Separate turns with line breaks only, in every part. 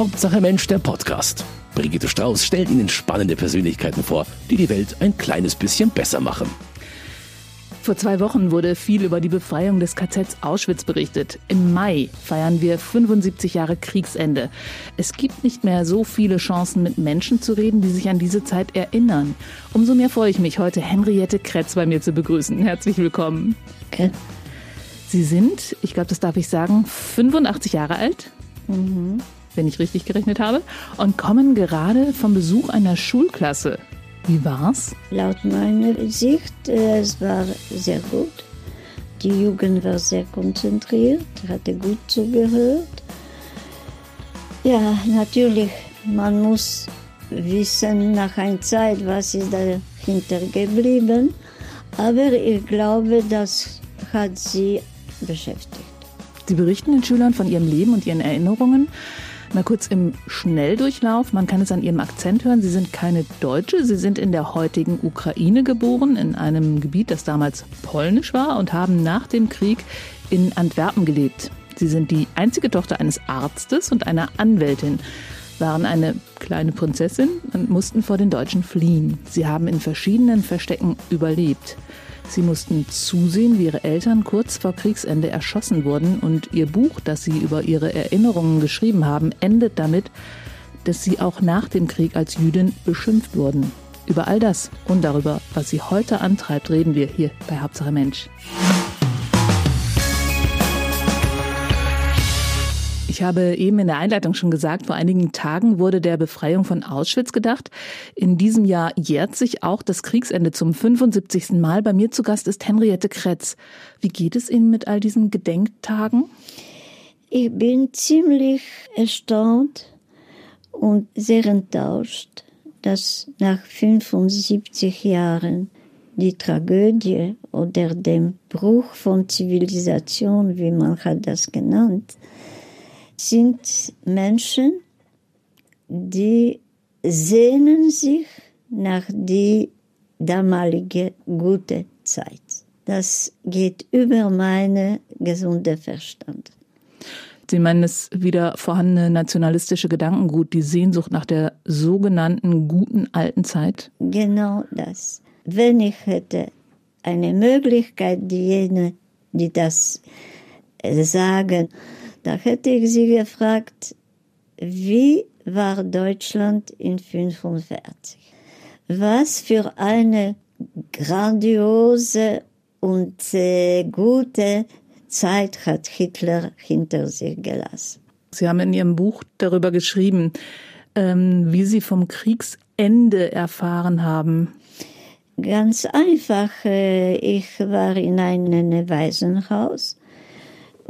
Hauptsache Mensch, der Podcast. Brigitte Strauß stellt Ihnen spannende Persönlichkeiten vor, die die Welt ein kleines bisschen besser machen.
Vor zwei Wochen wurde viel über die Befreiung des KZs Auschwitz berichtet. Im Mai feiern wir 75 Jahre Kriegsende. Es gibt nicht mehr so viele Chancen, mit Menschen zu reden, die sich an diese Zeit erinnern. Umso mehr freue ich mich, heute Henriette Kretz bei mir zu begrüßen. Herzlich willkommen.
Okay.
Sie sind, ich glaube, das darf ich sagen, 85 Jahre alt. Mhm. Wenn ich richtig gerechnet habe. Und kommen gerade vom Besuch einer Schulklasse. Wie war's?
Laut meiner Sicht, äh, es war sehr gut. Die Jugend war sehr konzentriert, hatte gut zugehört. Ja, natürlich, man muss wissen nach einer Zeit, was ist dahinter geblieben. Aber ich glaube, das hat sie beschäftigt.
Sie berichten den Schülern von ihrem Leben und ihren Erinnerungen. Mal kurz im Schnelldurchlauf. Man kann es an Ihrem Akzent hören. Sie sind keine Deutsche. Sie sind in der heutigen Ukraine geboren, in einem Gebiet, das damals polnisch war und haben nach dem Krieg in Antwerpen gelebt. Sie sind die einzige Tochter eines Arztes und einer Anwältin, waren eine kleine Prinzessin und mussten vor den Deutschen fliehen. Sie haben in verschiedenen Verstecken überlebt. Sie mussten zusehen, wie ihre Eltern kurz vor Kriegsende erschossen wurden und ihr Buch, das sie über ihre Erinnerungen geschrieben haben, endet damit, dass sie auch nach dem Krieg als Jüdin beschimpft wurden. Über all das und darüber, was sie heute antreibt, reden wir hier bei Hauptsache Mensch. Ich habe eben in der Einleitung schon gesagt, vor einigen Tagen wurde der Befreiung von Auschwitz gedacht. In diesem Jahr jährt sich auch das Kriegsende zum 75. Mal. Bei mir zu Gast ist Henriette Kretz. Wie geht es Ihnen mit all diesen Gedenktagen?
Ich bin ziemlich erstaunt und sehr enttäuscht, dass nach 75 Jahren die Tragödie oder dem Bruch von Zivilisation, wie man hat das genannt, sind Menschen, die sehnen sich nach die damalige gute Zeit. Das geht über meine gesunde Verstand.
Sie meinen das wieder vorhandene nationalistische Gedankengut, die Sehnsucht nach der sogenannten guten alten Zeit?
Genau das. Wenn ich hätte eine Möglichkeit, diejenigen, die das sagen, da hätte ich sie gefragt, wie war Deutschland in 1945? Was für eine grandiose und äh, gute Zeit hat Hitler hinter sich gelassen.
Sie haben in Ihrem Buch darüber geschrieben, ähm, wie Sie vom Kriegsende erfahren haben.
Ganz einfach. Äh, ich war in einem Waisenhaus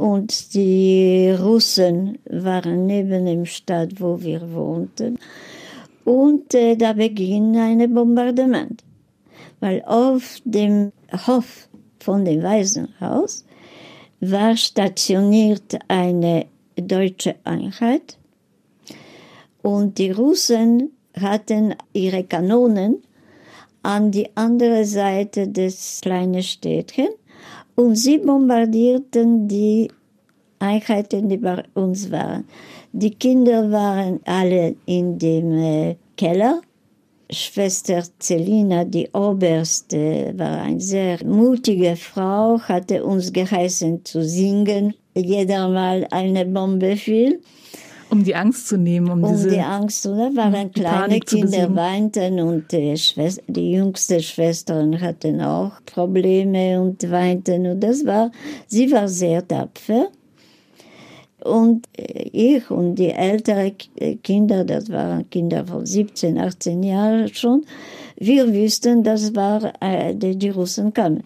und die Russen waren neben dem Stadt, wo wir wohnten. Und äh, da begann ein Bombardement, weil auf dem Hof von dem Waisenhaus war stationiert eine deutsche Einheit. Und die Russen hatten ihre Kanonen an die andere Seite des kleinen Städtchen und sie bombardierten die Einheiten, die bei uns waren. Die Kinder waren alle in dem äh, Keller. Schwester Celina, die Oberste, war eine sehr mutige Frau, hatte uns geheißen zu singen. Jeder Mal eine Bombe fiel.
Um die Angst zu nehmen,
um, um diese die Angst nehmen, waren kleine Kinder weinten und die, Schwester, die jüngste Schwestern hatten auch Probleme und weinten und das war, sie war sehr tapfer. Und ich und die älteren Kinder, das waren Kinder von 17, 18 Jahren schon, wir wussten, das war, äh, die Russen kamen.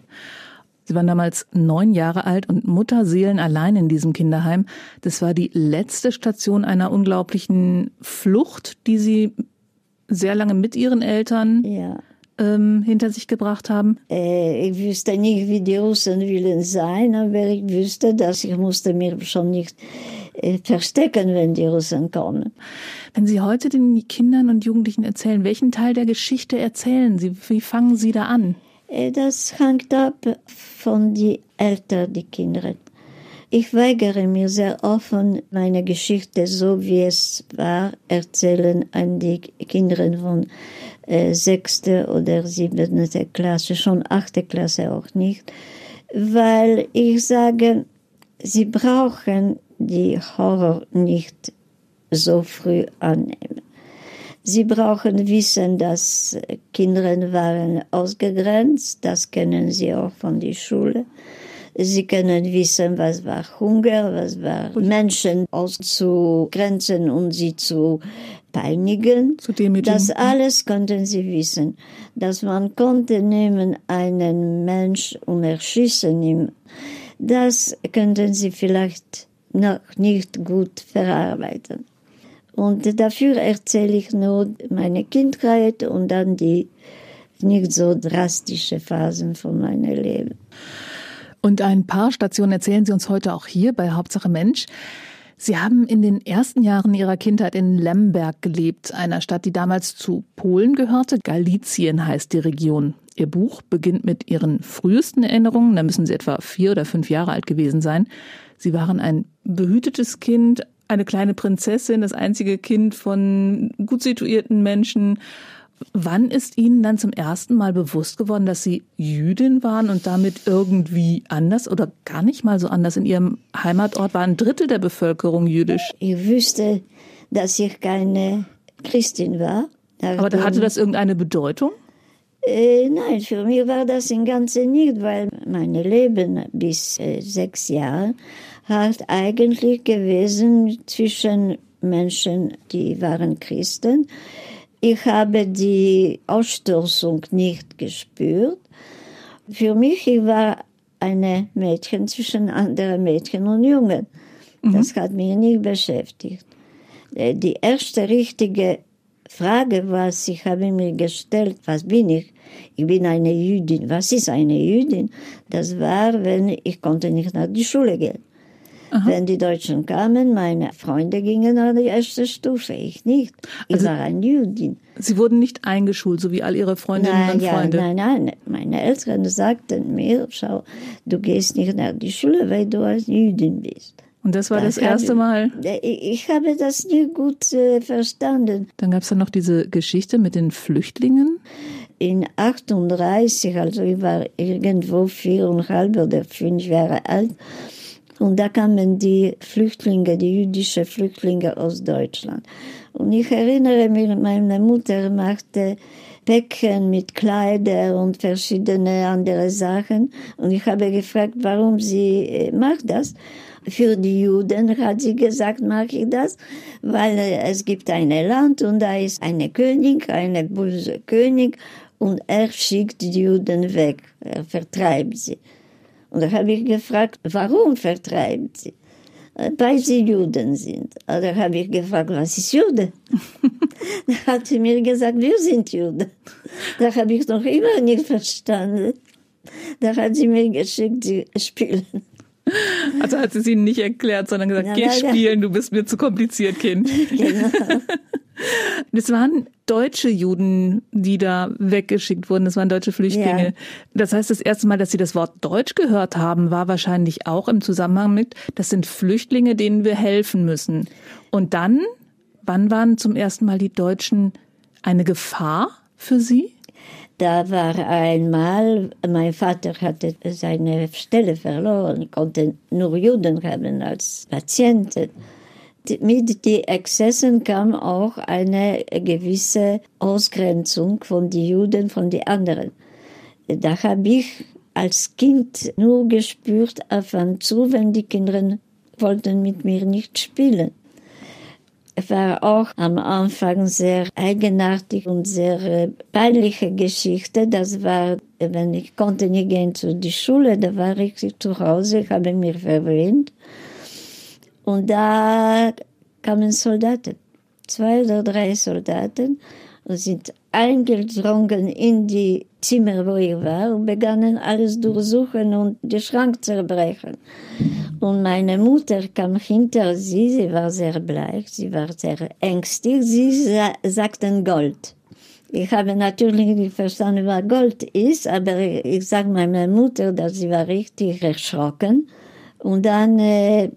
Sie waren damals neun Jahre alt und Mutterseelen allein in diesem Kinderheim. Das war die letzte Station einer unglaublichen Flucht, die Sie sehr lange mit Ihren Eltern ja. ähm, hinter sich gebracht haben.
Äh, ich wüsste nicht, wie die Russen willen sein, aber ich wüsste, dass ich musste mir schon nicht äh, verstecken, wenn die Russen kommen.
Wenn Sie heute den Kindern und Jugendlichen erzählen, welchen Teil der Geschichte erzählen Sie? Wie fangen Sie da an?
Äh, das hängt ab von den Eltern, die Kinder. Ich weigere mir sehr offen, meine Geschichte so wie es war, erzählen an die Kinder von äh, oder siebte Klasse, schon achte Klasse auch nicht, weil ich sage, sie brauchen die Horror nicht so früh annehmen. Sie brauchen wissen, dass Kinder waren ausgegrenzt, das kennen sie auch von der Schule. Sie können wissen, was war Hunger, was war Menschen auszugrenzen und sie zu peinigen.
Zu
das alles konnten sie wissen. Dass man konnte nehmen einen Mensch und erschießen ihn, das könnten sie vielleicht noch nicht gut verarbeiten. Und dafür erzähle ich nur meine Kindheit und dann die nicht so drastische Phasen von meinem Leben.
Und ein paar Stationen erzählen Sie uns heute auch hier bei Hauptsache Mensch. Sie haben in den ersten Jahren Ihrer Kindheit in Lemberg gelebt, einer Stadt, die damals zu Polen gehörte. Galizien heißt die Region. Ihr Buch beginnt mit Ihren frühesten Erinnerungen. Da müssen Sie etwa vier oder fünf Jahre alt gewesen sein. Sie waren ein behütetes Kind, eine kleine Prinzessin, das einzige Kind von gut situierten Menschen Wann ist Ihnen dann zum ersten Mal bewusst geworden, dass Sie Jüdin waren und damit irgendwie anders oder gar nicht mal so anders? In Ihrem Heimatort war ein Drittel der Bevölkerung jüdisch.
Ich wüsste, dass ich keine Christin war.
Aber da hatte das irgendeine Bedeutung?
Äh, nein, für mich war das im Ganzen nicht, weil mein Leben bis äh, sechs Jahre hat eigentlich gewesen zwischen Menschen, die waren Christen ich habe die Ausstoßung nicht gespürt. Für mich ich war eine Mädchen zwischen anderen Mädchen und Jungen. Mhm. Das hat mich nicht beschäftigt. Äh, die erste richtige Frage, was ich habe mir gestellt, was bin ich? Ich bin eine Jüdin. Was ist eine Jüdin? Das war, wenn ich konnte nicht nach die Schule gehen. Aha. Wenn die Deutschen kamen, meine Freunde gingen an die erste Stufe, ich nicht. Ich also, war ein Jüdin.
Sie wurden nicht eingeschult, so wie all Ihre Freundinnen
nein,
und
ja,
Freunde?
Nein, nein, meine Eltern sagten mir, schau, du gehst nicht nach die Schule, weil du als Jüdin bist.
Und das war das, das erste Mal?
Ich habe das nie gut äh, verstanden.
Dann gab es dann noch diese Geschichte mit den Flüchtlingen.
In 38, also ich war irgendwo viereinhalb oder fünf Jahre alt, und da kamen die Flüchtlinge, die jüdischen Flüchtlinge aus Deutschland. Und ich erinnere mich, meine Mutter machte Päckchen mit Kleider und verschiedene andere Sachen. Und ich habe gefragt, warum sie äh, macht das. Für die Juden hat sie gesagt, mache ich das, weil äh, es gibt ein Land und da ist eine König, eine böse König und er schickt die Juden weg, er vertreibt sie. Und da habe ich gefragt, warum vertreiben sie? Äh, weil sie Juden sind. Und da habe ich gefragt, was ist Jude? da hat sie mir gesagt, wir sind Juden. Da habe ich noch immer nicht verstanden. Da hat sie mir geschickt, sie spielen.
Also hat sie es ihnen nicht erklärt, sondern gesagt, na, geh spielen, du bist mir zu kompliziert, Kind. Genau. Das waren deutsche Juden, die da weggeschickt wurden. Das waren deutsche Flüchtlinge. Ja. Das heißt, das erste Mal, dass Sie das Wort Deutsch gehört haben, war wahrscheinlich auch im Zusammenhang mit, das sind Flüchtlinge, denen wir helfen müssen. Und dann, wann waren zum ersten Mal die Deutschen eine Gefahr für Sie?
Da war einmal, mein Vater hatte seine Stelle verloren, konnte nur Juden haben als Patienten mit den Exzessen kam auch eine gewisse Ausgrenzung von den Juden von den anderen. Da habe ich als Kind nur gespürt, auf und zu, wenn die Kinder wollten mit mir nicht spielen. Es war auch am Anfang sehr eigenartig und sehr peinliche Geschichte. Das war, wenn ich konnte nicht gehen zu die Schule, da war ich zu Hause, ich habe mich verwöhnt. Und da kamen Soldaten, zwei oder drei Soldaten, und sind eingedrungen in die Zimmer, wo ich war, und begannen alles durchsuchen und den Schrank zerbrechen. Und meine Mutter kam hinter sie, sie war sehr bleich, sie war sehr ängstlich, sie sa sagten Gold. Ich habe natürlich nicht verstanden, was Gold ist, aber ich sage meiner Mutter, dass sie war richtig erschrocken Und dann äh,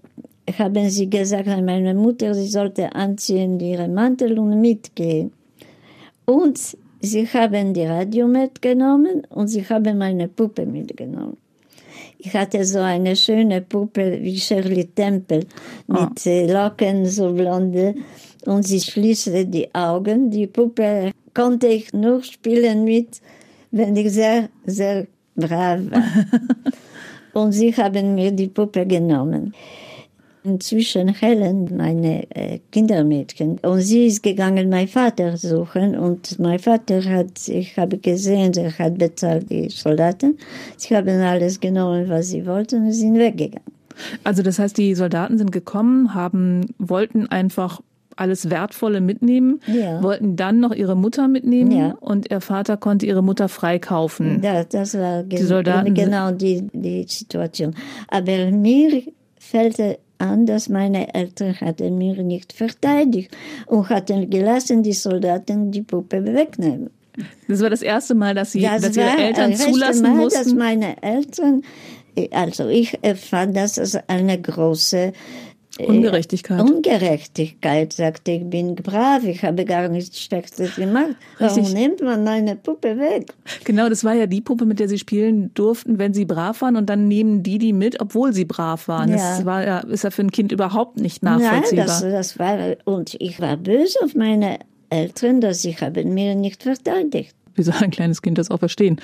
haben sie gesagt an meine Mutter, sie sollte anziehen ihren Mantel und mitgehen. Und sie haben die Radio mitgenommen und sie haben meine Puppe mitgenommen. Ich hatte so eine schöne Puppe wie Shirley Temple mit oh. Locken, so blonde. Und sie schließte die Augen. Die Puppe konnte ich nur spielen mit, wenn ich sehr, sehr brav war. und sie haben mir die Puppe genommen. Inzwischen Helen, meine äh, Kindermädchen, und sie ist gegangen, meinen Vater suchen. Und mein Vater hat, ich habe gesehen, er hat bezahlt die Soldaten. Sie haben alles genommen, was sie wollten, und sind weggegangen.
Also das heißt, die Soldaten sind gekommen, haben, wollten einfach alles Wertvolle mitnehmen, ja. wollten dann noch ihre Mutter mitnehmen ja. und ihr Vater konnte ihre Mutter freikaufen.
Ja, das war die Soldaten genau die, die Situation. Aber mir fällt an, dass meine Eltern hatten mir nicht verteidigt und hatten gelassen, die Soldaten die Puppe wegnehmen.
Das war das erste Mal, dass, sie, das dass ihre Eltern zulassen
Mal,
mussten?
dass meine Eltern, also ich fand das als eine große
äh, Ungerechtigkeit.
Ungerechtigkeit, sagte ich, bin brav, ich habe gar nichts Schlechtes gemacht. Warum Richtig. nimmt man meine Puppe weg?
Genau, das war ja die Puppe, mit der sie spielen durften, wenn sie brav waren und dann nehmen die die mit, obwohl sie brav waren. Ja. Das war ja, ist ja für ein Kind überhaupt nicht nachvollziehbar.
Nein, das, das war, und ich war böse auf meine Eltern, dass sie haben mir nicht verteidigt.
Wie soll ein kleines Kind das auch verstehen?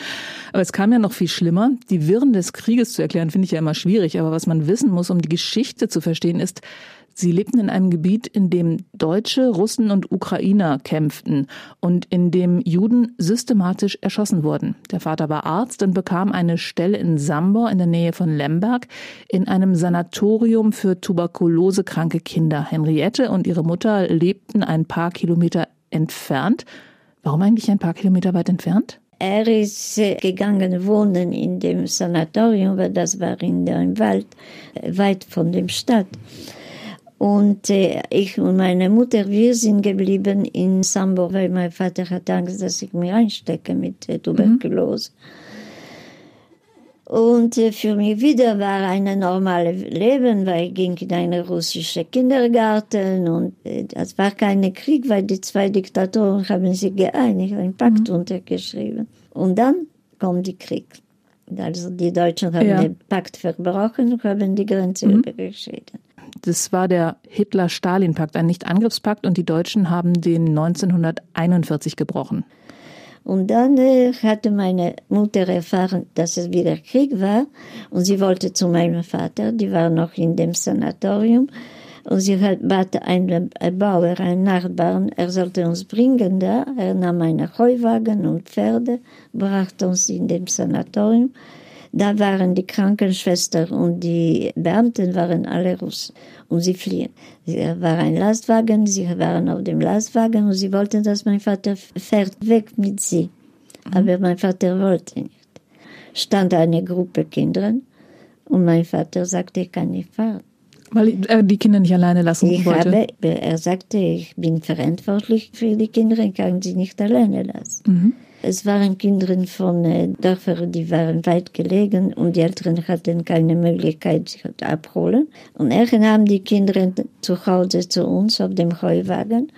Aber es kam ja noch viel schlimmer. Die Wirren des Krieges zu erklären, finde ich ja immer schwierig. Aber was man wissen muss, um die Geschichte zu verstehen, ist, Sie lebten in einem Gebiet, in dem Deutsche, Russen und Ukrainer kämpften und in dem Juden systematisch erschossen wurden. Der Vater war Arzt und bekam eine Stelle in Sambor in der Nähe von Lemberg in einem Sanatorium für tuberkulosekranke Kinder. Henriette und ihre Mutter lebten ein paar Kilometer entfernt Warum eigentlich ein paar Kilometer weit entfernt?
Er ist äh, gegangen wohnen in dem Sanatorium, weil das war in dem Wald, äh, weit von der Stadt. Und äh, ich und meine Mutter, wir sind geblieben in Sambo, weil mein Vater hat Angst, dass ich mich einstecke mit Tuberkulose. Mhm. Und äh, für mich wieder war ein normales Leben, weil ich ging in einen russischen Kindergarten und äh, das war kein Krieg, weil die zwei Diktatoren haben sich geeinigt, einen Pakt mhm. untergeschrieben. Und dann kommt der Krieg. Also die Deutschen haben ja. den Pakt verbrochen und haben die Grenze mhm. überschritten.
Das war der Hitler-Stalin-Pakt, ein Nicht-Angriffspakt und die Deutschen haben den 1941 gebrochen.
Und dann äh, hatte meine Mutter erfahren, dass es wieder Krieg war und sie wollte zu meinem Vater, die war noch in dem Sanatorium und sie hat, bat einen Bauer, einen Nachbarn, er sollte uns bringen da. Er nahm einen Heuwagen und Pferde, brachte uns in dem Sanatorium. Da waren die Krankenschwestern und die Beamten waren alle Russen und sie fliehen. Sie war ein Lastwagen, sie waren auf dem Lastwagen und sie wollten, dass mein Vater fährt weg mit sie. Mhm. Aber mein Vater wollte nicht. Stand eine Gruppe Kinder und mein Vater sagte, ich kann nicht fahren.
Weil er die Kinder nicht alleine lassen
ich
wollte?
Habe, er sagte, ich bin verantwortlich für die Kinder, ich kann sie nicht alleine lassen. Mhm. Es waren Kinder von äh, Dörfern, die waren weit gelegen und die Eltern hatten keine Möglichkeit, sich abholen. Und er nahm die Kinder zu Hause zu uns auf dem Heuwagen.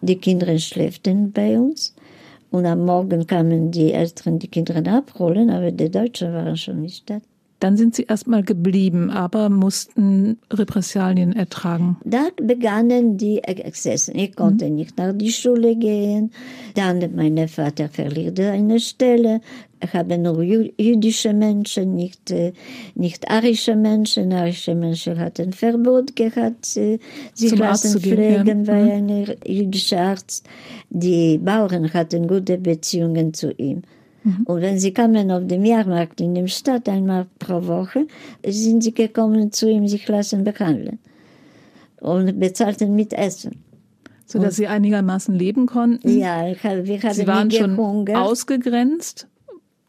Die Kinder schläften bei uns. Und am Morgen kamen die Eltern die Kinder abholen, aber die Deutschen waren schon nicht da.
Dann sind Sie erstmal geblieben, aber mussten Repressalien ertragen.
Da begannen die Exzessen. Ich konnte mhm. nicht nach die Schule gehen. Dann mein Vater verlierte eine Stelle. Ich habe nur jüdische Menschen, nicht, äh, nicht arische Menschen. Arische Menschen hatten Verbot gehabt, sich lassen pflegen, weil mhm. ein jüdischer Arzt. Die Bauern hatten gute Beziehungen zu ihm. Mhm. Und wenn sie kamen auf dem Jahrmarkt in der Stadt einmal pro Woche, sind sie gekommen zu ihm, sich lassen behandeln. Und bezahlten mit Essen.
So dass sie einigermaßen leben konnten?
Ja, wir haben
Sie waren schon ausgegrenzt.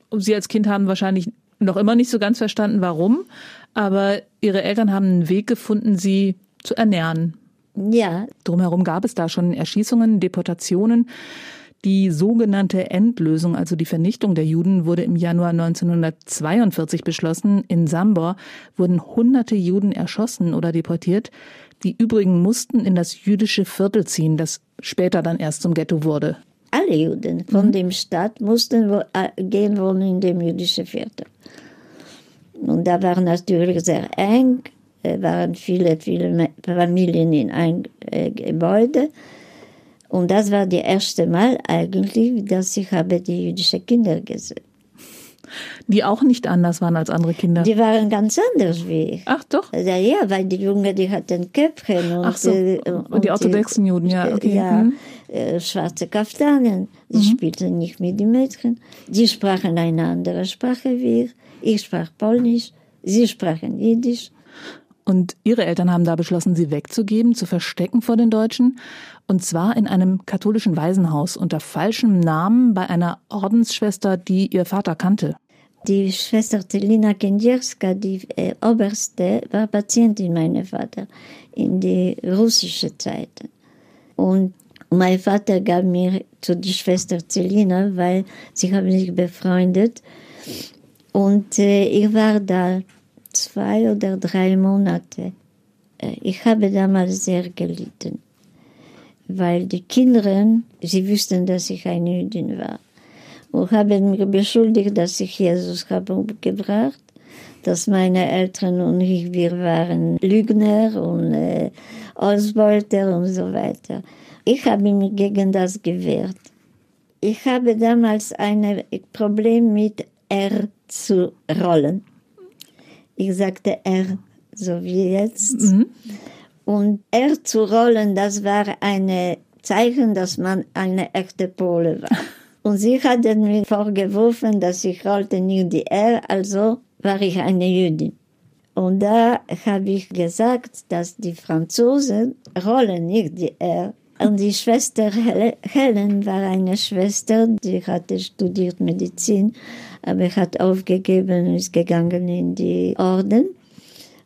Und Sie als Kind haben wahrscheinlich noch immer nicht so ganz verstanden, warum. Aber Ihre Eltern haben einen Weg gefunden, Sie zu ernähren.
Ja.
Drumherum gab es da schon Erschießungen, Deportationen. Die sogenannte Endlösung, also die Vernichtung der Juden, wurde im Januar 1942 beschlossen. In Sambor wurden hunderte Juden erschossen oder deportiert. Die übrigen mussten in das jüdische Viertel ziehen, das später dann erst zum Ghetto wurde.
Alle Juden von mhm. dem Stadt mussten äh, gehen wollen in dem jüdischen Viertel. Und da war natürlich sehr eng, waren viele, viele Familien in ein äh, Gebäude. Und das war das erste Mal eigentlich, dass ich habe die jüdischen Kinder gesehen.
Die auch nicht anders waren als andere Kinder?
Die waren ganz anders wie ich.
Ach doch?
Ja, ja weil die Jungen, die hatten Köpfchen. Und,
Ach so, und, und die orthodoxen Juden, ja. Okay.
Ja, mhm. Äh, schwarze Kaftanen. Die mhm. spielten nicht mit den Mädchen. Die sprachen eine andere Sprache wie ich. Ich sprach Polnisch. Sie sprachen Jiddisch.
Und ihre Eltern haben da beschlossen, sie wegzugeben, zu verstecken vor den Deutschen. Und zwar in einem katholischen Waisenhaus unter falschem Namen bei einer Ordensschwester, die ihr Vater kannte.
Die Schwester Telina Kędzierska, die äh, Oberste, war Patientin meines Vater in die russische Zeit. Und mein Vater gab mir zu die Schwester Celina, weil sie haben sich befreundet. Und äh, ich war da zwei oder drei Monate. Äh, ich habe damals sehr gelitten, weil die Kinder, sie wussten, dass ich eine Jüdin war und haben mir beschuldigt, dass ich Jesus habe umgebracht, dass meine Eltern und ich, wir waren Lügner und äh, Ausbeuter und so weiter. Ich habe mich gegen das gewehrt. Ich habe damals ein Problem mit R zu rollen. Ich sagte er, so wie jetzt. Mhm. Und er zu rollen, das war ein Zeichen, dass man eine echte Pole war. Und sie hatten mir vorgeworfen, dass ich rollte nicht die R, also war ich eine Jüdin. Und da habe ich gesagt, dass die Franzosen rollen nicht die R. Und die Schwester Helen war eine Schwester, die hatte studiert Medizin aber er hat aufgegeben und ist gegangen in die Orden.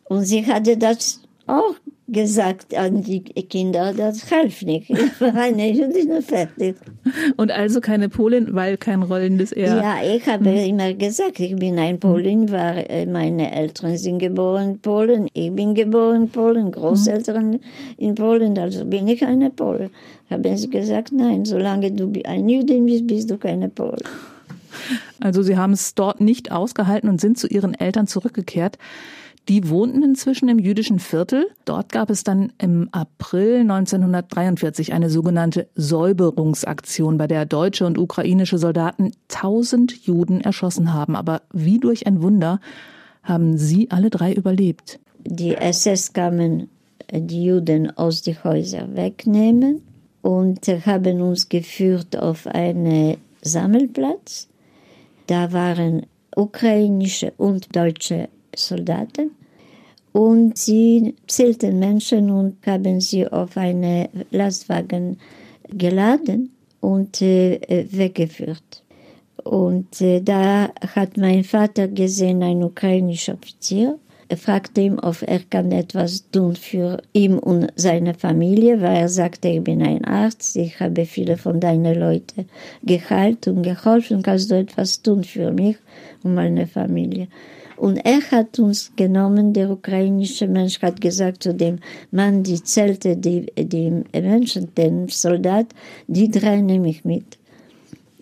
Und sie hatte das auch gesagt an die Kinder, das half nicht. Ich war eine Jüdin fertig.
Und also keine Polin, weil kein rollendes R.
Ja, ich habe hm. immer gesagt, ich bin ein Polin, weil äh, meine Eltern sind geboren in Polen, ich bin geboren in Polen, Großeltern hm. in Polen, also bin ich eine Polin. Haben sie gesagt, nein, solange du ein Jüdin bist, bist du keine Polin.
Also Sie haben es dort nicht ausgehalten und sind zu Ihren Eltern zurückgekehrt. Die wohnten inzwischen im jüdischen Viertel. Dort gab es dann im April 1943 eine sogenannte Säuberungsaktion, bei der deutsche und ukrainische Soldaten tausend Juden erschossen haben. Aber wie durch ein Wunder haben Sie alle drei überlebt.
Die SS kamen die Juden aus den Häusern wegnehmen und haben uns geführt auf einen Sammelplatz da waren ukrainische und deutsche Soldaten und sie zählten Menschen und haben sie auf einen Lastwagen geladen und äh, weggeführt. Und äh, da hat mein Vater gesehen, ein ukrainischer Offizier, er fragte ihn, ob er kann etwas tun für ihn und seine Familie, weil er sagte, ich bin ein Arzt, ich habe viele von deinen Leuten geheilt und geholfen, kannst du etwas tun für mich und meine Familie. Und er hat uns genommen, der ukrainische Mensch hat gesagt zu dem Mann, die zählte die, die Menschen, den Soldat, die drei nehme ich mit.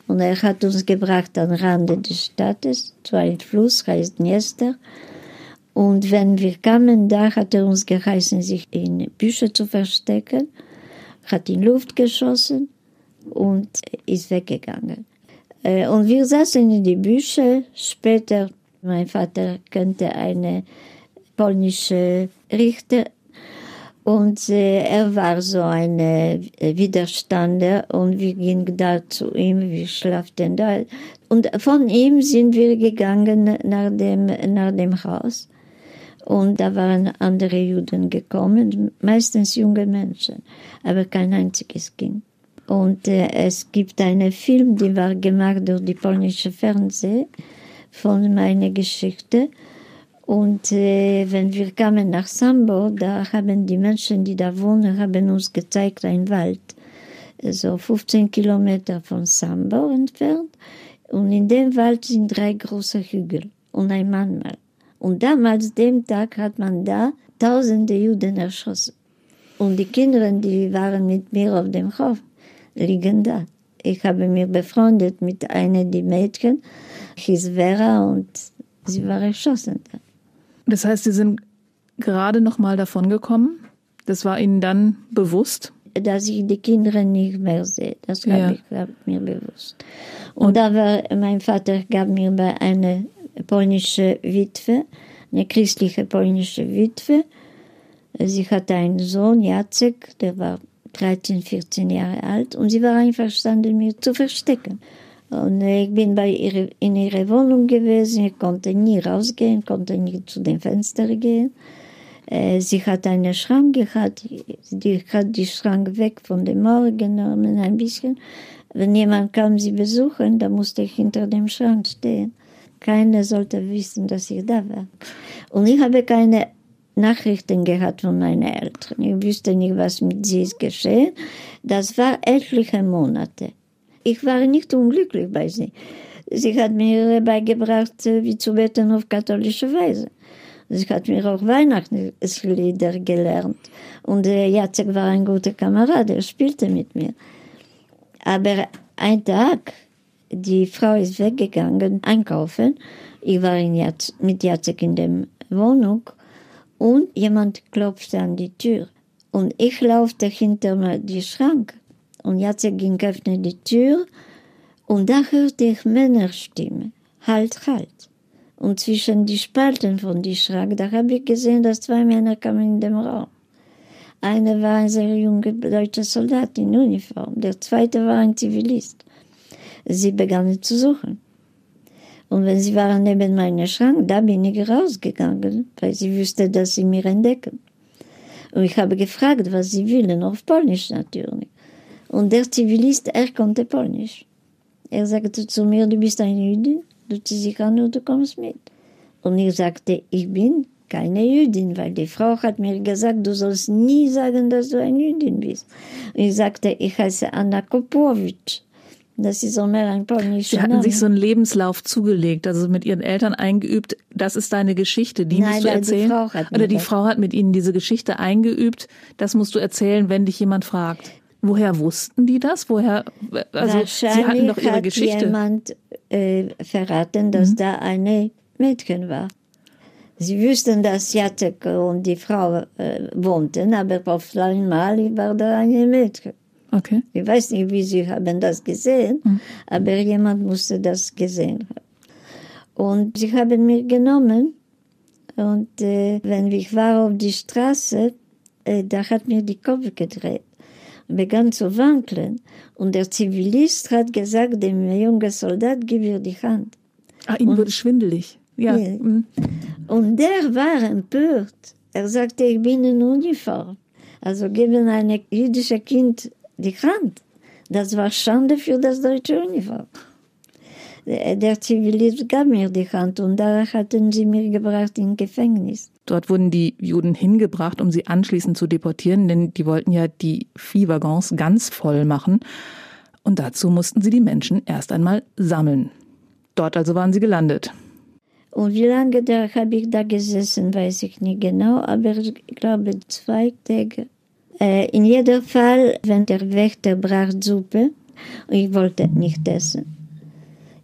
Und er hat uns gebracht an Rande des Staates, zu einem Fluss, heißt Dniester, und wenn wir kamen, da hat er uns geheißen, sich in Büsche zu verstecken, hat in Luft geschossen und ist weggegangen. Äh, und wir saßen in die Büsche. Später, mein Vater kannte eine polnische Richter und äh, er war so ein äh, Widerstander und wir gingen da zu ihm, wir schlaften da. Und von ihm sind wir gegangen nach dem, nach dem Haus. Und da waren andere Juden gekommen, meistens junge Menschen, aber kein einziges Kind. Und äh, es gibt einen Film, der war gemacht durch die polnische Fernsehen von meiner Geschichte. Und äh, wenn wir kamen nach Sambo, da haben die Menschen, die da wohnen, haben uns gezeigt, ein Wald, so 15 Kilometer von Sambor entfernt. Und in dem Wald sind drei große Hügel und ein Mannmal. Und damals, dem Tag, hat man da tausende Juden erschossen. Und die Kinder, die waren mit mir auf dem Hof, liegen da. Ich habe mich befreundet mit einer der Mädchen, hieß Vera, und sie war erschossen.
Das heißt, Sie sind gerade noch mal davon gekommen? Das war Ihnen dann bewusst?
Dass ich die Kinder nicht mehr sehe, das ja. habe ich mir bewusst. Und, und da war, mein Vater gab mir bei einer polnischen Witwe, eine christliche polnische Witwe, sie hatte einen Sohn, Jacek, der war 13, 14 Jahre alt und sie war einverstanden, mir zu verstecken. Und ich bin bei ihr in ihrer Wohnung gewesen, ich konnte nie rausgehen, konnte nie zu den Fenstern gehen. Äh, sie hat einen Schrank gehabt, die hat die Schrank weg von dem Mauer genommen, ein bisschen. Wenn jemand kam, sie besuchen, dann musste ich hinter dem Schrank stehen. Keiner sollte wissen, dass ich da war. Und ich habe keine Nachrichten gehabt von meinen Eltern. Ich wusste nicht, was mit sie ist geschehen. Das war etliche Monate. Ich war nicht unglücklich bei sie. Sie hat mir beigebracht, wie zu beten auf katholische Weise. Sie hat mir auch Weihnachtslieder gelernt. Und Jacek war ein guter Kamerad, er spielte mit mir. Aber ein Tag, die Frau ist weggegangen, einkaufen. Ich war in Jaz mit Jacek in der Wohnung und jemand klopfte an die Tür. Und ich laufte hinter die Schrank. Und Jacek ging öffnen die Tür und da hörte ich Männerstimme. Halt, halt. Und zwischen die Spalten von die Schrank, da habe ich gesehen, dass zwei Männer kamen in dem Raum. Einer war ein sehr junger deutscher Soldat in Uniform, der zweite war ein Zivilist. Sie begannen zu suchen. Und wenn sie waren neben meinem Schrank, da bin ich rausgegangen, weil sie wusste, dass sie mich entdecken. Und ich habe gefragt, was sie wollen, auf Polnisch natürlich. Und der Zivilist, er konnte Polnisch. Er sagte zu mir, du bist ein Jüdin? du ziehst dich an und du kommst mit. Und ich sagte, ich bin keine Jüdin, weil die Frau hat mir gesagt, du sollst nie sagen, dass du eine Jüdin bist. Und ich sagte, ich heiße Anna Kopowitsch. Das ist so polnischer
Sie hatten sich so einen Lebenslauf zugelegt, also mit Ihren Eltern eingeübt. Das ist deine Geschichte, die Nein, musst du erzählen. Die Frau hat Oder die das. Frau hat mit Ihnen diese Geschichte eingeübt. Das musst du erzählen, wenn dich jemand fragt. Woher wussten die das? Woher? Also Sie hatten doch Ihre
hat
Geschichte.
Jemand äh, verraten, dass mhm. da eine Mädchen war. Sie wussten, dass Jacek und die Frau äh, wohnten, aber auf einmal war da eine Mädchen.
Okay.
Ich weiß nicht, wie sie haben das gesehen, mhm. aber jemand musste das gesehen haben. Und sie haben mich genommen und äh, wenn ich war auf die Straße, äh, da hat mir die Kopf gedreht begann zu wankeln und der Zivilist hat gesagt dem jungen Soldat, gib ihr die Hand.
Ah, ihm wurde schwindelig. Ja. ja. Mhm.
Und der war empört. Er sagte, ich bin in Uniform. Also geben ein jüdisches Kind die Hand. Das war Schande für das deutsche Uniform. Der Zivilist gab mir die Hand und da hatten sie mir gebracht in Gefängnis.
Dort wurden die Juden hingebracht, um sie anschließend zu deportieren, denn die wollten ja die Viehwaggons ganz voll machen. Und dazu mussten sie die Menschen erst einmal sammeln. Dort also waren sie gelandet.
Und wie lange da habe ich da gesessen, weiß ich nicht genau, aber ich glaube zwei Tage. Äh, in jedem Fall, wenn der Wächter brach Suppe und ich wollte nicht essen.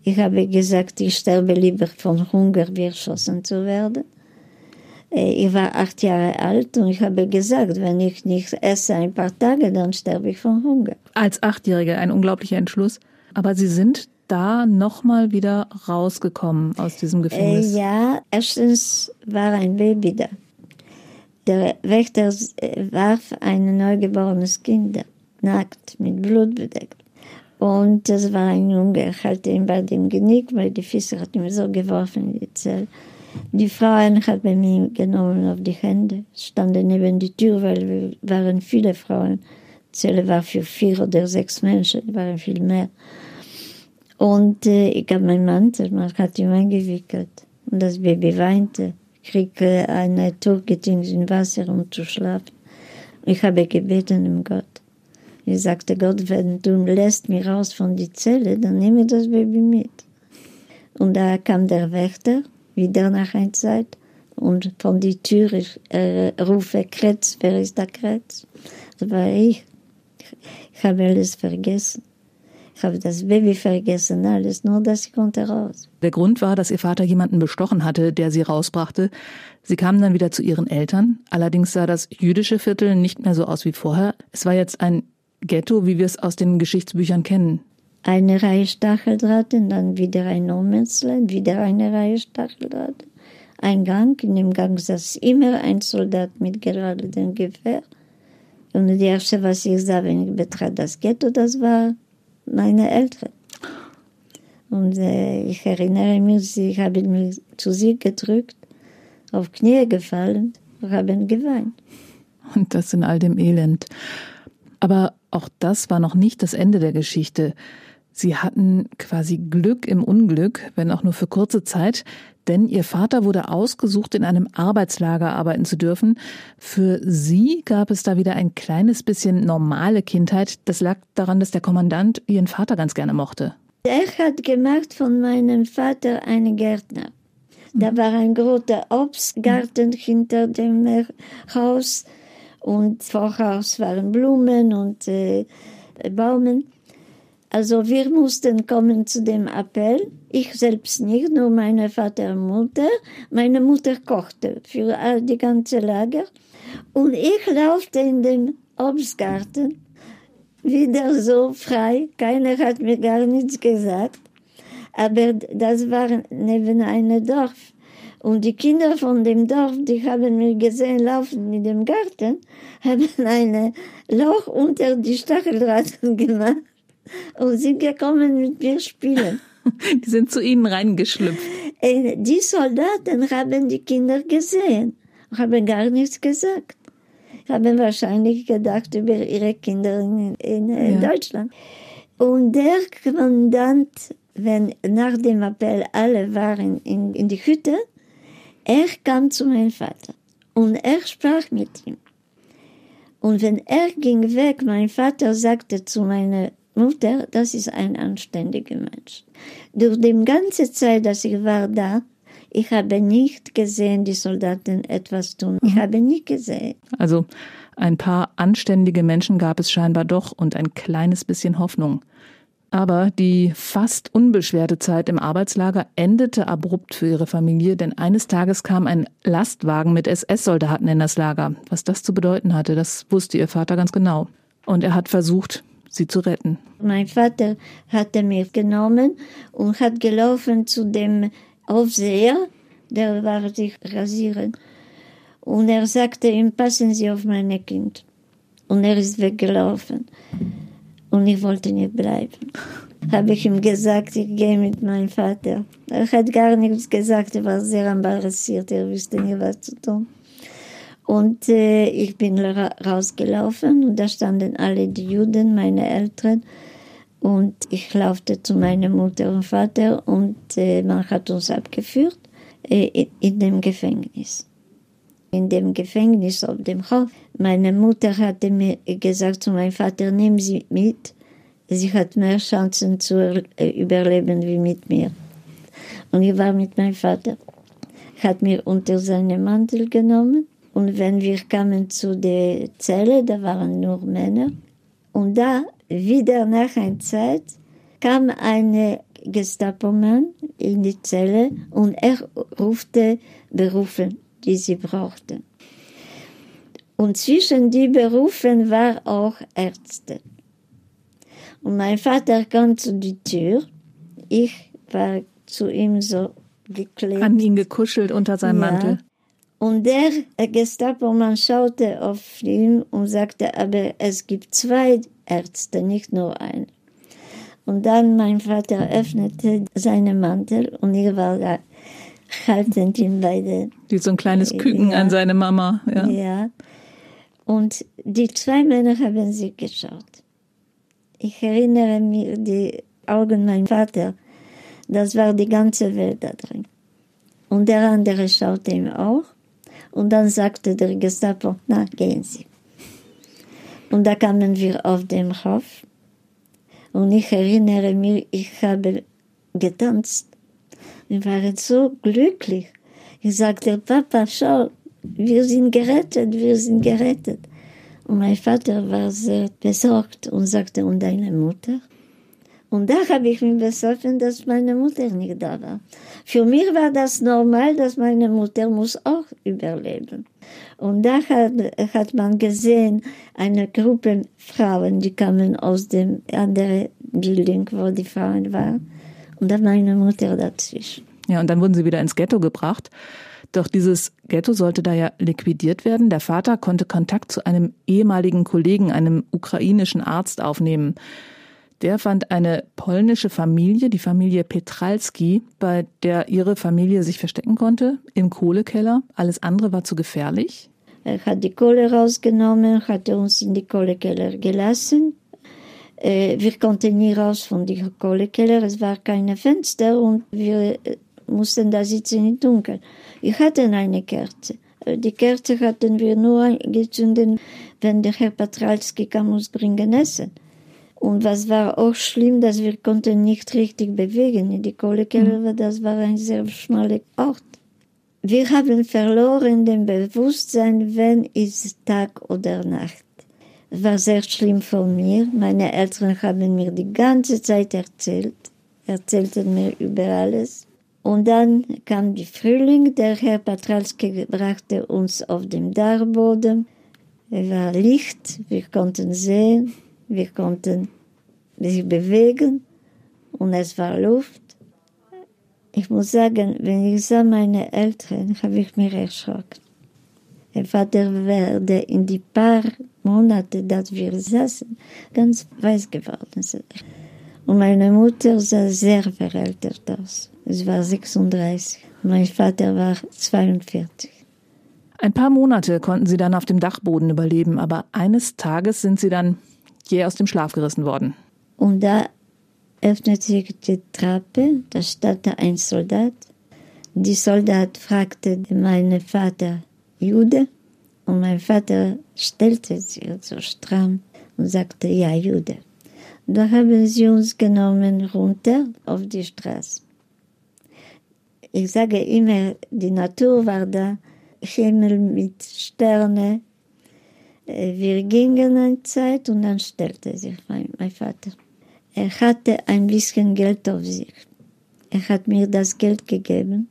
Ich habe gesagt, ich sterbe lieber von Hunger, wie erschossen zu werden. Äh, ich war acht Jahre alt und ich habe gesagt, wenn ich nicht esse ein paar Tage, dann sterbe ich von Hunger.
Als Achtjährige ein unglaublicher Entschluss. Aber Sie sind da nochmal wieder rausgekommen aus diesem Gefängnis?
Äh, ja, erstens war ein Baby da. Der Wächter äh, warf ein neugeborenes Kind nackt, mit Blut bedeckt. Und das war ein Junge, er hatte ihn bei dem Genick, weil die Füße hat ihm so geworfen in die Zelle. Die Frauen hat bei mir genommen auf die Hände, standen neben die Tür, weil wir waren viele Frauen. Die Zelle war für vier oder sechs Menschen, waren viel mehr. Und äh, ich habe meinen Mantel, man hat ihn eingewickelt. Und das Baby weinte, kriegte eine Tuch in Wasser, um zu schlafen. Ich habe gebeten um Gott Ich sagte, Gott, wenn du lässt mich raus von die Zelle, dann nehme ich das Baby mit. Und da kam der Wächter, wieder nach einer Zeit, und von die Tür ich äh, rufe Kretz, wer ist der Kretz? Das war ich. Ich habe alles vergessen. Ich habe das Baby vergessen, alles, nur dass ich konnte raus.
Der Grund war, dass ihr Vater jemanden bestochen hatte, der sie rausbrachte. Sie kamen dann wieder zu ihren Eltern. Allerdings sah das jüdische Viertel nicht mehr so aus wie vorher. Es war jetzt ein Ghetto, wie wir es aus den Geschichtsbüchern kennen.
Eine Reihe Stacheldrahten, dann wieder ein Nomensland, wieder eine Reihe Stacheldrahten. Ein Gang, in dem Gang saß immer ein Soldat mit geradenem Gewehr. Und das erste, was ich sah, wenn ich betrat das Ghetto, das war meine Eltern. Und äh, ich erinnere mich, ich habe mich zu sie gedrückt, auf Knie gefallen und haben geweint.
Und das in all dem Elend. Aber auch das war noch nicht das Ende der Geschichte. Sie hatten quasi Glück im Unglück, wenn auch nur für kurze Zeit, denn ihr Vater wurde ausgesucht, in einem Arbeitslager arbeiten zu dürfen. Für sie gab es da wieder ein kleines bisschen normale Kindheit. Das lag daran, dass der Kommandant ihren Vater ganz gerne mochte.
Er hat gemacht von meinem Vater einen Gärtner. Da war ein großer Obstgarten hinter dem Haus und vor Haus waren Blumen und äh, Baumen. Also wir mussten kommen zu dem Appell. Ich selbst nicht, nur meine Vater und Mutter. Meine Mutter kochte für die ganze Lager. Und ich laufte in den Obstgarten wieder so frei. Keiner hat mir gar nichts gesagt. Aber das war neben einem Dorf. Und die Kinder von dem Dorf, die haben mich gesehen laufen in dem Garten, haben ein Loch unter die Stacheldrahten gemacht und sind gekommen mit mir spielen.
Die sind zu ihnen reingeschlüpft.
Äh, die Soldaten haben die Kinder gesehen, haben gar nichts gesagt. Haben wahrscheinlich gedacht über ihre Kinder in, in ja. Deutschland. Und der Kommandant, wenn nach dem Appell alle waren in, in die Hütte, er kam zu meinem Vater und er sprach mit ihm. Und wenn er ging weg, mein Vater sagte zu meiner Mutter, das ist ein anständiger Mensch. Durch die ganze Zeit, dass ich war da, ich habe nicht gesehen, die Soldaten etwas tun. Ich mhm. habe nicht gesehen.
Also ein paar anständige Menschen gab es scheinbar doch und ein kleines bisschen Hoffnung. Aber die fast unbeschwerte Zeit im Arbeitslager endete abrupt für ihre Familie, denn eines Tages kam ein Lastwagen mit SS-Soldaten in das Lager. Was das zu bedeuten hatte, das wusste ihr Vater ganz genau. Und er hat versucht, sie zu retten.
Mein Vater hatte mich genommen und hat gelaufen zu dem Aufseher, der war sich rasieren. Und er sagte ihm, passen Sie auf mein Kind. Und er ist weggelaufen. Und ich wollte nicht bleiben. Habe ich ihm gesagt, ich gehe mit meinem Vater. Er hat gar nichts gesagt, er war sehr embarrassiert, er wusste nicht, was zu tun. Und äh, ich bin ra rausgelaufen und da standen alle die Juden, meine Eltern. Und ich laufte zu meiner Mutter und Vater und äh, man hat uns abgeführt äh, in, in dem Gefängnis. In dem Gefängnis auf dem Hof. Meine Mutter hatte mir gesagt zu meinem Vater, nimm sie mit. Sie hat mehr Chancen zu äh, überleben wie mit mir. Und ich war mit meinem Vater. Hat mir unter seinen Mantel genommen und wenn wir kamen zu der Zelle, da waren nur Männer. Und da, wieder nach einer Zeit, kam ein Gestapo-Mann in die Zelle und er rufte Berufe, die sie brauchten. Und zwischen die Berufen war auch Ärzte. Und mein Vater kam zu die Tür. Ich war zu ihm so geklebt.
An ihn gekuschelt unter seinem ja. Mantel.
Und der Gestapo-Mann schaute auf ihn und sagte, aber es gibt zwei Ärzte, nicht nur einen. Und dann mein Vater öffnete seinen Mantel und ich war da haltend ihn bei den...
Wie so ein kleines Küken ja, an seine Mama. Ja.
ja. Und die zwei Männer haben sich geschaut. Ich erinnere mich, die Augen mein Vater, das war die ganze Welt da drin. Und der andere schaute ihm auch. Und dann sagte der Gestapo, na, gehen Sie. Und da kamen wir auf den Hof. Und ich erinnere mich, ich habe getanzt. Wir waren so glücklich. Ich sagte, Papa, schau, wir sind gerettet, wir sind gerettet. Und mein Vater war sehr besorgt und sagte, und deine Mutter? Und da habe ich mich besoffen, dass meine Mutter nicht da war. Für mich war das normal, dass meine Mutter muss auch überleben. Und da hat, hat man gesehen, eine Gruppe Frauen, die kamen aus dem anderen Building, wo die Frauen waren. Und da meine Mutter dazwischen.
Ja, und dann wurden sie wieder ins Ghetto gebracht. Doch dieses Ghetto sollte da ja liquidiert werden. Der Vater konnte Kontakt zu einem ehemaligen Kollegen, einem ukrainischen Arzt aufnehmen. Der fand eine polnische Familie, die Familie Petralski, bei der ihre Familie sich verstecken konnte, im Kohlekeller. Alles andere war zu gefährlich.
Er hat die Kohle rausgenommen, hat uns in die Kohlekeller gelassen. Äh, wir konnten nie raus von dem Kohlekeller, es war keine Fenster und wir äh, mussten da sitzen im Dunkeln. Ich hatte eine Kerze. Äh, die Kerze hatten wir nur angezündet, wenn der Herr Petralski kam uns bringen Essen. Und was war auch schlimm, dass wir konnten nicht richtig bewegen. In die Kohlekeller, mhm. das war ein sehr schmaler Ort. Wir haben verloren den Bewusstsein, wenn ist Tag oder Nacht. Es war sehr schlimm von mir. Meine Eltern haben mir die ganze Zeit erzählt, erzählten mir über alles. Und dann kam die Frühling, der Herr Patralski brachte uns auf dem Dachboden. Es war Licht, wir konnten sehen. Wir konnten sich bewegen und es war Luft. Ich muss sagen, wenn ich sah meine Eltern, habe ich mich erschrocken. Der Vater werde in die paar Monate, dass wir saßen, ganz weiß geworden. Und meine Mutter sah sehr verältert aus. Es war 36. Mein Vater war 42.
Ein paar Monate konnten sie dann auf dem Dachboden überleben, aber eines Tages sind sie dann jäh aus dem Schlaf gerissen worden.
Und da öffnete sich die Treppe, da stand ein Soldat. Die Soldat fragte meinen Vater, Jude? Und mein Vater stellte sich so stramm und sagte, ja, Jude. Da haben sie uns genommen runter auf die Straße. Ich sage immer, die Natur war da, Himmel mit Sternen, wir gingen eine Zeit und dann stellte sich mein, mein Vater. Er hatte ein bisschen Geld auf sich. Er hat mir das Geld gegeben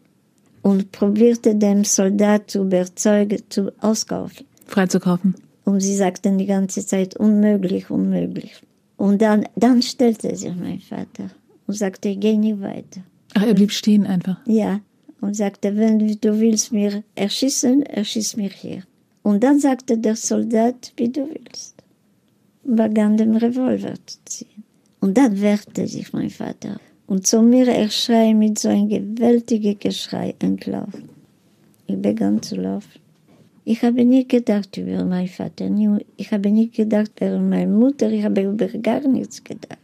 und probierte den Soldat zu überzeugen, zu auskaufen.
Freizukaufen.
Und sie sagten die ganze Zeit, unmöglich, unmöglich. Und dann, dann stellte sich mein Vater und sagte, gehe nicht weiter.
Ach, er blieb stehen einfach?
Ja. Und sagte, wenn du willst mir erschießen, erschieß mich hier. Und dann sagte der Soldat, wie du willst. Und begann den Revolver zu ziehen. Und dann wehrte sich mein Vater. Und zu mir erschrei mit so einem gewaltigen Geschrei entlaufen. Ich begann zu laufen. Ich habe nie gedacht über meinen Vater. Ich habe nie gedacht über meine Mutter. Ich habe über gar nichts gedacht.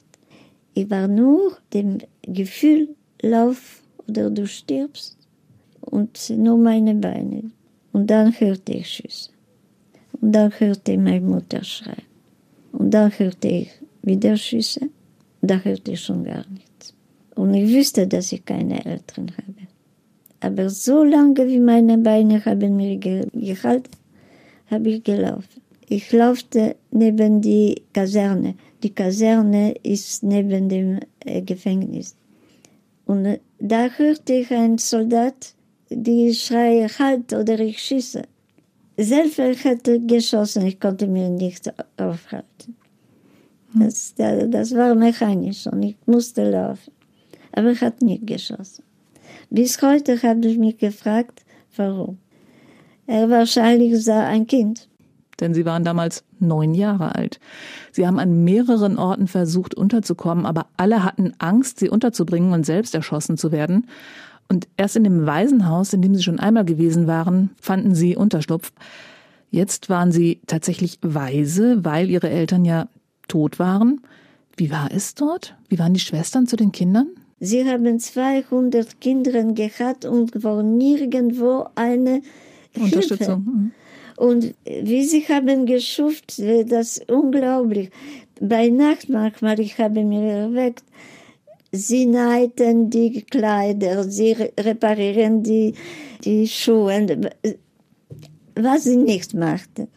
Ich war nur dem Gefühl, lauf oder du stirbst. Und nur meine Beine. Und dann hörte ich Schüsse. Und dann hörte ich meine Mutter schreien. Und dann hörte ich wieder Schüsse. Und da hörte ich schon gar nichts. Und ich wusste, dass ich keine Eltern habe. Aber so lange wie meine Beine haben mir gehalten, habe ich gelaufen. Ich laufte neben die Kaserne. Die Kaserne ist neben dem äh, Gefängnis. Und äh, da hörte ich einen Soldat, die schreie, halt oder ich schieße. Selber hätte geschossen, ich konnte mir nicht aufhalten. Das, das war mechanisch und ich musste laufen. Aber er hat nicht geschossen. Bis heute habe ich mich gefragt, warum. Er wahrscheinlich sah ein Kind.
Denn sie waren damals neun Jahre alt. Sie haben an mehreren Orten versucht unterzukommen, aber alle hatten Angst, sie unterzubringen und selbst erschossen zu werden. Und erst in dem Waisenhaus, in dem sie schon einmal gewesen waren, fanden sie Unterschlupf. Jetzt waren sie tatsächlich weise, weil ihre Eltern ja tot waren. Wie war es dort? Wie waren die Schwestern zu den Kindern?
Sie haben 200 Kinder gehabt und war nirgendwo eine
Unterstützung.
Hilfe. Mhm. Und wie sie haben geschuft, das ist unglaublich. Bei Nacht manchmal, ich habe mir erweckt, sie nähten die Kleider, sie reparieren die, die Schuhe, was sie nicht machten.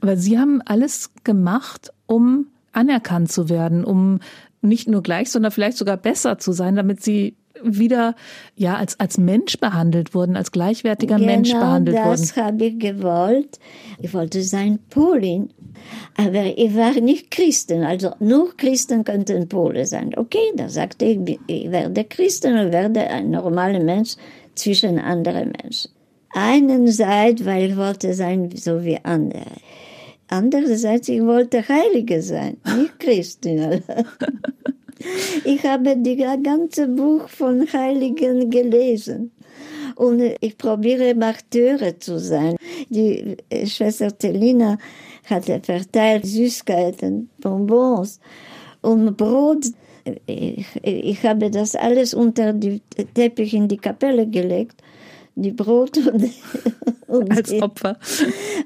Aber Sie haben alles gemacht, um anerkannt zu werden, um nicht nur gleich, sondern vielleicht sogar besser zu sein, damit Sie wieder ja als als Mensch behandelt wurden, als gleichwertiger
genau
Mensch behandelt
das
wurden.
Das habe ich gewollt. Ich wollte sein Polin, aber ich war nicht Christen. Also nur Christen könnten Pole sein. Okay, da sagte ich, ich werde Christen und werde ein normaler Mensch zwischen anderen Menschen. Einerseits, weil ich wollte sein so wie andere. Andererseits, ich wollte Heilige sein, nicht Christin. Ich habe das ganze Buch von Heiligen gelesen. Und ich probiere Martyre zu sein. Die Schwester Telina hatte verteilt Süßigkeiten, Bonbons und Brot. Ich, ich habe das alles unter den Teppich in die Kapelle gelegt. Die Brot und,
und als Opfer.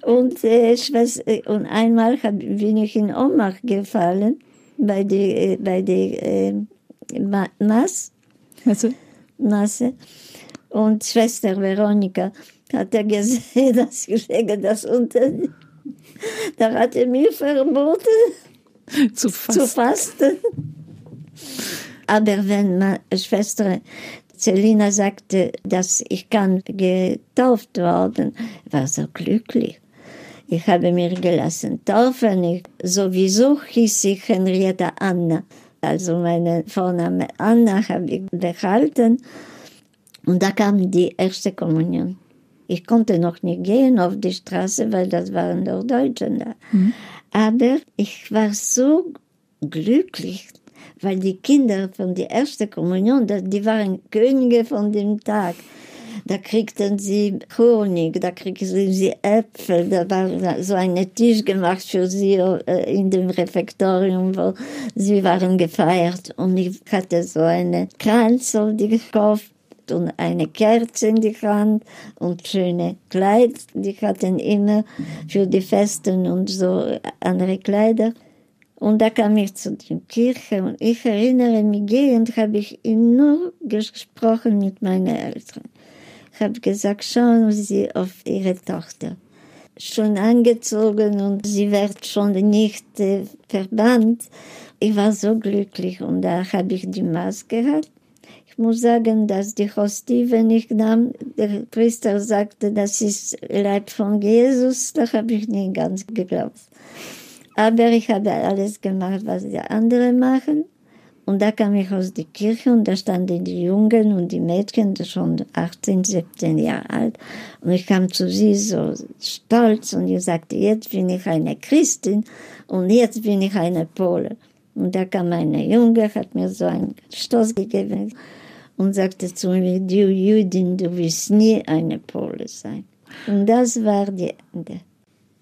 Und, äh, und einmal bin ich in Ohnmacht gefallen bei der bei die, äh, Masse.
Masse.
Masse. Und Schwester Veronika hat er gesehen, dass ich lege das unter. Da hat er mir verboten,
zu fasten.
Zu fasten. Aber wenn meine Schwester Celina sagte, dass ich kann getauft worden, war so glücklich. Ich habe mir gelassen taufen. Ich, sowieso hieß ich Henrietta Anna. Also meine Vorname Anna habe ich behalten. Und da kam die erste Kommunion. Ich konnte noch nicht gehen auf die Straße, weil das waren doch Deutschen da. Mhm. Aber ich war so glücklich, weil die Kinder von der ersten Kommunion, die waren Könige von dem Tag. Da kriegten sie Honig, da kriegten sie Äpfel, da war so ein Tisch gemacht für sie in dem Refektorium, wo sie waren gefeiert. Und ich hatte so eine Kranzel gekauft und eine Kerze in die Hand und schöne Kleider. Die hatten immer für die Festen und so andere Kleider. Und da kam ich zu der Kirche und ich erinnere mich, gehend habe ich nur gesprochen mit meinen Eltern. Habe gesagt, schauen Sie auf Ihre Tochter. Schon angezogen und sie wird schon nicht äh, verbannt. Ich war so glücklich und da habe ich die Maß gehabt. Ich muss sagen, dass die Hostie, wenn ich nahm, der Priester sagte, das ist Leib von Jesus, da habe ich nicht ganz geglaubt. Aber ich habe alles gemacht, was die anderen machen. Und da kam ich aus der Kirche und da standen die Jungen und die Mädchen, die schon 18, 17 Jahre alt. Und ich kam zu sie so stolz und ich sagte, jetzt bin ich eine Christin und jetzt bin ich eine Pole. Und da kam eine Junge, hat mir so einen Stoß gegeben und sagte zu mir, du Jüdin, du wirst nie eine Pole sein. Und das war die Ende.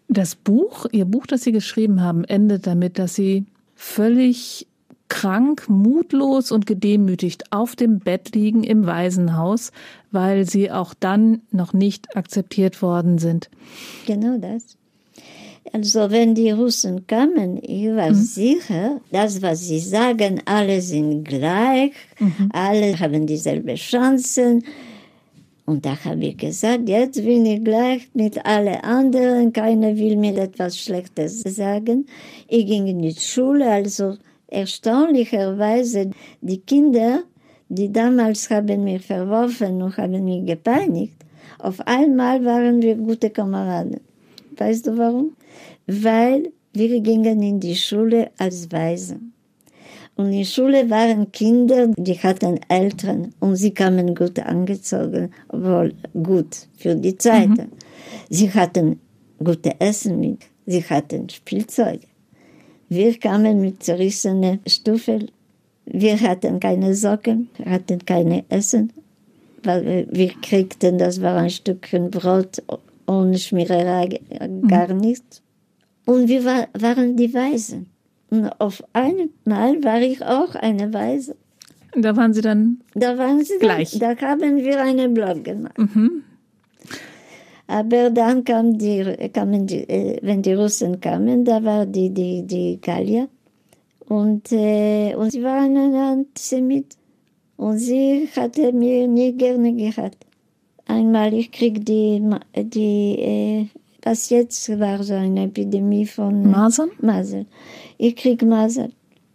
Das Buch, Ihr Buch, das Sie geschrieben haben, endet damit, dass Sie völlig krank, mutlos und gedemütigt auf dem Bett liegen im Waisenhaus, weil sie auch dann noch nicht akzeptiert worden sind.
Genau das. Also wenn die Russen kamen, ich war mhm. sicher, das, was sie sagen, alle sind gleich, mhm. alle haben dieselbe Chancen. Und da habe ich gesagt, jetzt bin ich gleich mit allen anderen, keiner will mir etwas Schlechtes sagen. Ich ging in die Schule, also erstaunlicherweise die Kinder, die damals haben mich verworfen und haben mich gepeinigt, auf einmal waren wir gute Kameraden. Weißt du warum? Weil wir gingen in die Schule als Waisen. Und in der Schule waren Kinder, die hatten Eltern und sie kamen gut angezogen, obwohl gut für die Zeit. Mhm. Sie hatten gute Essen mit, sie hatten Spielzeuge. Wir kamen mit zerrissenen Stuffeln. Wir hatten keine Socken, hatten keine Essen, weil wir kriegten, das war ein Stückchen Brot ohne Schmiererei, gar mhm. nichts. Und wir war, waren die Weisen. Und auf einmal war ich auch eine Weise.
Da waren Sie dann
da waren Sie
gleich.
Da, da haben wir einen Blog gemacht.
Mhm.
Aber dann kam die, kamen die, äh, wenn die Russen kamen, da war die, die, die Gallier. Und, äh, und sie waren ein Antisemit. Und sie hatte mir nie gerne gehabt. Einmal, ich krieg die, die äh, was jetzt war so eine Epidemie von
Masern.
Masern. Ich krieg Masern.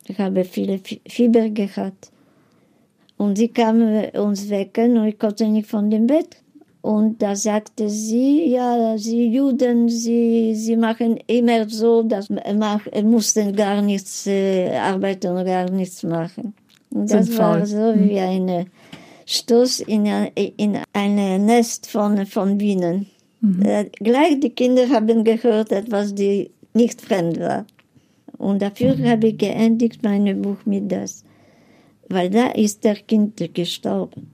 Ich habe viele Fieber gehabt. Und sie kam uns wecken und ich konnte nicht von dem Bett. Und da sagte sie, ja, sie Juden, sie, sie machen immer so, dass mach, mussten gar nichts äh, arbeiten und gar nichts machen. Und das war so hm. wie ein Stoß in, in ein Nest von, von Bienen. Mhm. Äh, gleich die Kinder haben gehört, etwas, die nicht fremd war. Und dafür mhm. habe ich geendigt mein Buch mit das weil da ist der Kind gestorben.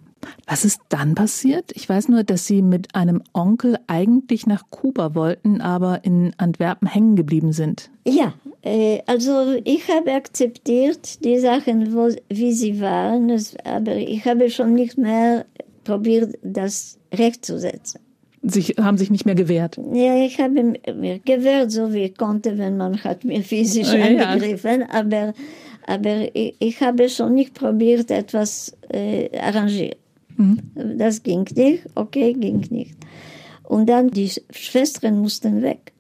Was ist dann passiert? Ich weiß nur, dass Sie mit einem Onkel eigentlich nach Kuba wollten, aber in Antwerpen hängen geblieben sind.
Ja, äh, also ich habe akzeptiert die Sachen, wo, wie sie waren, aber ich habe schon nicht mehr probiert, das recht zu setzen.
Sie haben sich nicht mehr gewehrt?
Ja, ich habe mir gewehrt, so wie ich konnte, wenn man hat mir physisch ja, angegriffen, ja. aber aber ich, ich habe schon nicht probiert, etwas äh, arrangieren. Mhm. Das ging nicht, okay, ging nicht. Und dann die Schwestern mussten weg.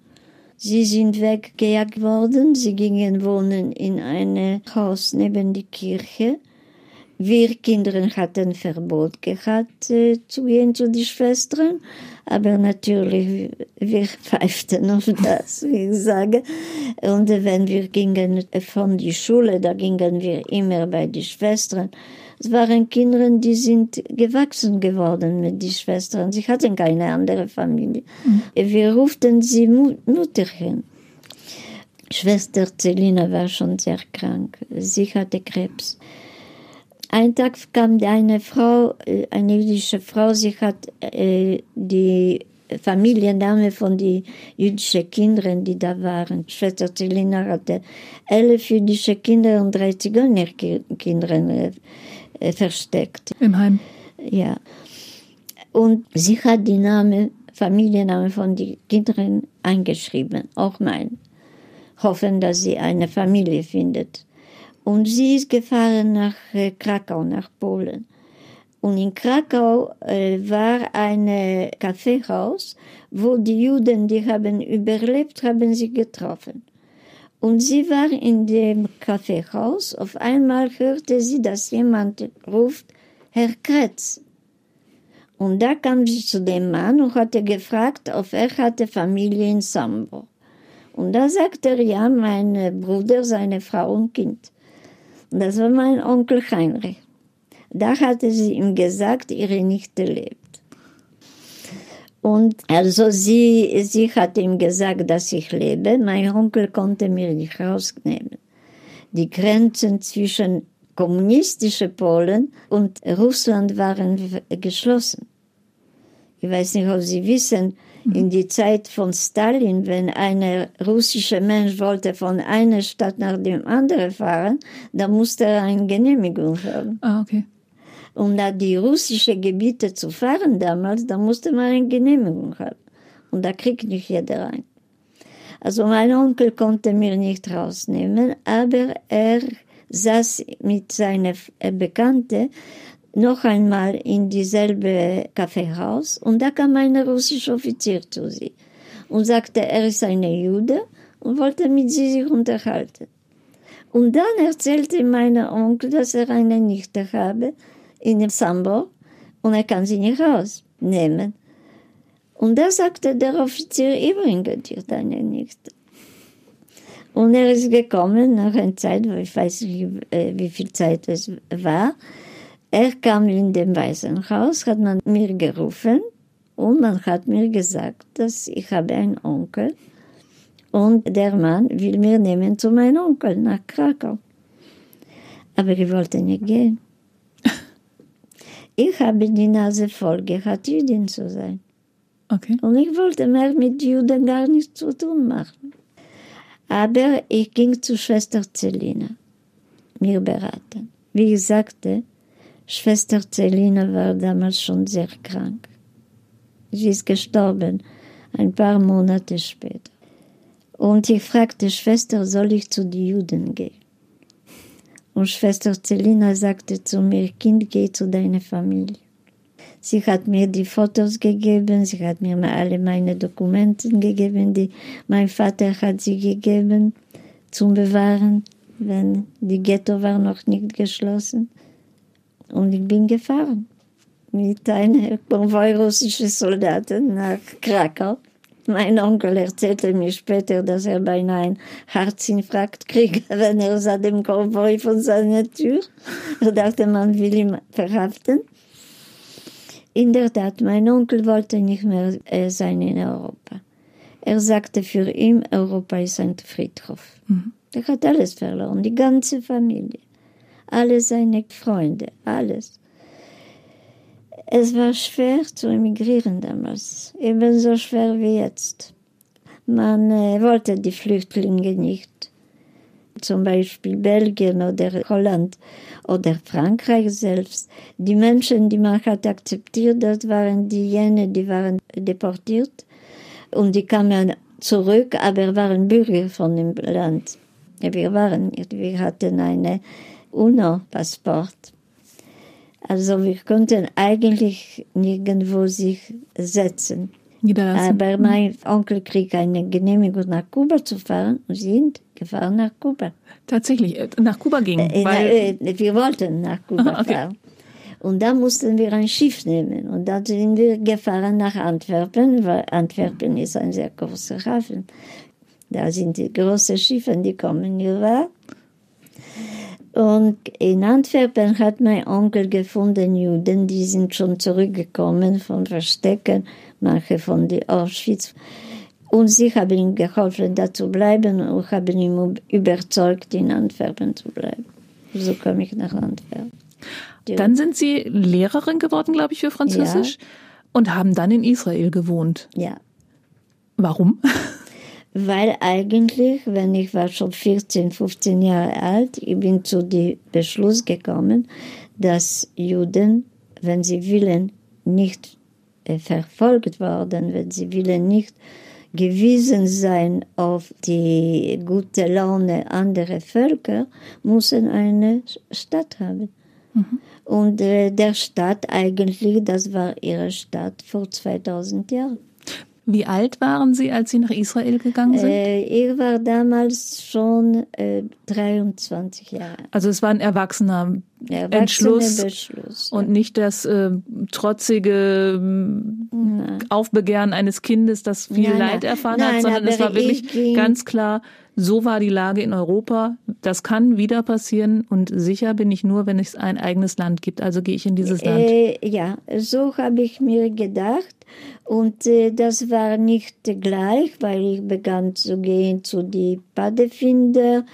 Sie sind weggejagt worden, sie gingen wohnen in einem Haus neben der Kirche. Wir Kinder hatten Verbot gehabt, äh, zu gehen zu den Schwestern. Aber natürlich, wir pfeiften auf das, wie ich sage. Und wenn wir gingen von der Schule, da gingen wir immer bei den Schwestern. Es waren Kinder, die sind gewachsen geworden mit den Schwestern. Sie hatten keine andere Familie. Mhm. Wir ruften sie Mutterchen. Schwester Celina war schon sehr krank. Sie hatte Krebs. Ein Tag kam eine Frau, äh, eine jüdische Frau, sie hat äh, die Familienname von den jüdischen Kindern, die da waren. Schwester Celina hatte elf jüdische Kinder und drei Zigeunerkinder äh, versteckt.
Im Heim?
Ja. Und sie hat die Name, Familienname von den Kindern eingeschrieben, auch mein. Hoffen, dass sie eine Familie findet. Und sie ist gefahren nach äh, Krakau, nach Polen. Und in Krakau äh, war ein Kaffeehaus, wo die Juden, die haben überlebt, haben sie getroffen. Und sie war in dem Kaffeehaus. Auf einmal hörte sie, dass jemand ruft, Herr Kretz. Und da kam sie zu dem Mann und hatte gefragt, ob er hatte Familie in Sambo. Und da sagte er, ja, mein Bruder, seine Frau und Kind. Das war mein Onkel Heinrich. Da hatte sie ihm gesagt, ihre Nichte lebt. Und also sie, sie hat ihm gesagt, dass ich lebe. Mein Onkel konnte mir nicht rausnehmen. Die Grenzen zwischen kommunistischen Polen und Russland waren geschlossen. Ich weiß nicht, ob Sie wissen, in die Zeit von Stalin, wenn ein russischer Mensch wollte von einer Stadt nach dem anderen fahren, dann musste er eine Genehmigung haben.
Ah, okay.
Um da die russischen Gebiete zu fahren damals, da musste man eine Genehmigung haben. Und da kriegt nicht jeder rein. Also mein Onkel konnte mir nicht rausnehmen, aber er saß mit seiner Bekannte noch einmal in dieselbe Kaffeehaus und da kam ein russischer Offizier zu sie und sagte, er ist eine Jude und wollte mit sie sich unterhalten. Und dann erzählte mein Onkel, dass er eine Nichte habe in Sambo und er kann sie nicht rausnehmen. Und da sagte der Offizier, ich bringe dir deine Nichte. Und er ist gekommen nach einer Zeit, ich weiß nicht, äh, wie viel Zeit es war, er kam in dem Waisenhaus, hat man mir gerufen und man hat mir gesagt, dass ich habe einen Onkel und der Mann will mir nehmen zu meinem Onkel nach Krakau. Aber ich wollte nicht gehen. Ich habe die Nase voll gehabt, Jüdin zu sein.
Okay.
Und ich wollte mehr mit Juden gar nichts zu tun machen. Aber ich ging zu Schwester Celina, mir beraten. Wie ich sagte, Schwester Celina war damals schon sehr krank. Sie ist gestorben ein paar Monate später. Und ich fragte Schwester, soll ich zu den Juden gehen? Und Schwester Celina sagte zu mir, Kind, geh zu deiner Familie. Sie hat mir die Fotos gegeben, sie hat mir alle meine Dokumente gegeben, die mein Vater hat sie gegeben zum Bewahren, wenn die Ghetto war noch nicht geschlossen. Und ich bin gefahren mit einem Konvoi russischer Soldaten nach Krakau. Mein Onkel erzählte mir später, dass er beinahe einen Herzinfarkt kriegte, wenn er sah den Konvoi von seiner Tür. Er dachte, man will ihn verhaften. In der Tat, mein Onkel wollte nicht mehr äh, sein in Europa. Er sagte für ihn, Europa ist ein Friedhof. Mhm. Er hat alles verloren, die ganze Familie, alle seine Freunde, alles. Es war schwer zu emigrieren damals, ebenso schwer wie jetzt. Man äh, wollte die Flüchtlinge nicht. Zum Beispiel Belgien oder Holland oder Frankreich selbst. Die Menschen, die man hat akzeptiert, das waren diejenigen, die waren deportiert und die kamen zurück, aber waren Bürger von dem Land. Wir waren wir hatten einen UNO-Passport. Also wir konnten eigentlich nirgendwo sich setzen. Aber mein Onkel kriegte eine Genehmigung, nach Kuba zu fahren und sind gefahren nach Kuba.
Tatsächlich, äh, nach Kuba ging?
Äh, weil äh, wir wollten nach Kuba okay. fahren. Und da mussten wir ein Schiff nehmen. Und da sind wir gefahren nach Antwerpen, weil Antwerpen ist ein sehr großer Hafen. Da sind die großen Schiffe, die kommen hierher. Und in Antwerpen hat mein Onkel gefunden Juden, die sind schon zurückgekommen von Verstecken, manche von die Auschwitz. Und sie haben ihm geholfen, da zu bleiben und haben ihn überzeugt, in Antwerpen zu bleiben. So komme ich nach Antwerpen.
Dann sind Sie Lehrerin geworden, glaube ich, für Französisch ja. und haben dann in Israel gewohnt.
Ja.
Warum?
weil eigentlich, wenn ich war schon 14, 15 Jahre alt, ich bin zu dem Beschluss gekommen, dass Juden, wenn sie willen, nicht äh, verfolgt worden, wenn sie willen nicht gewiesen sein auf die gute Laune anderer Völker, müssen eine Stadt haben. Mhm. Und äh, der Stadt eigentlich, das war ihre Stadt vor 2000 Jahren.
Wie alt waren Sie, als Sie nach Israel gegangen sind?
Äh, ich war damals schon äh, 23 Jahre.
Also es war ein erwachsener Erwachsene Entschluss
Beschluss,
ja. und nicht das äh, trotzige Nein. Aufbegehren eines Kindes, das viel nein, Leid erfahren nein, hat, sondern es war wirklich ganz klar, so war die Lage in Europa. Das kann wieder passieren und sicher bin ich nur, wenn es ein eigenes Land gibt. Also gehe ich in dieses Land.
Äh, ja, so habe ich mir gedacht. Und äh, das war nicht gleich, weil ich begann zu gehen zu die Padefinder.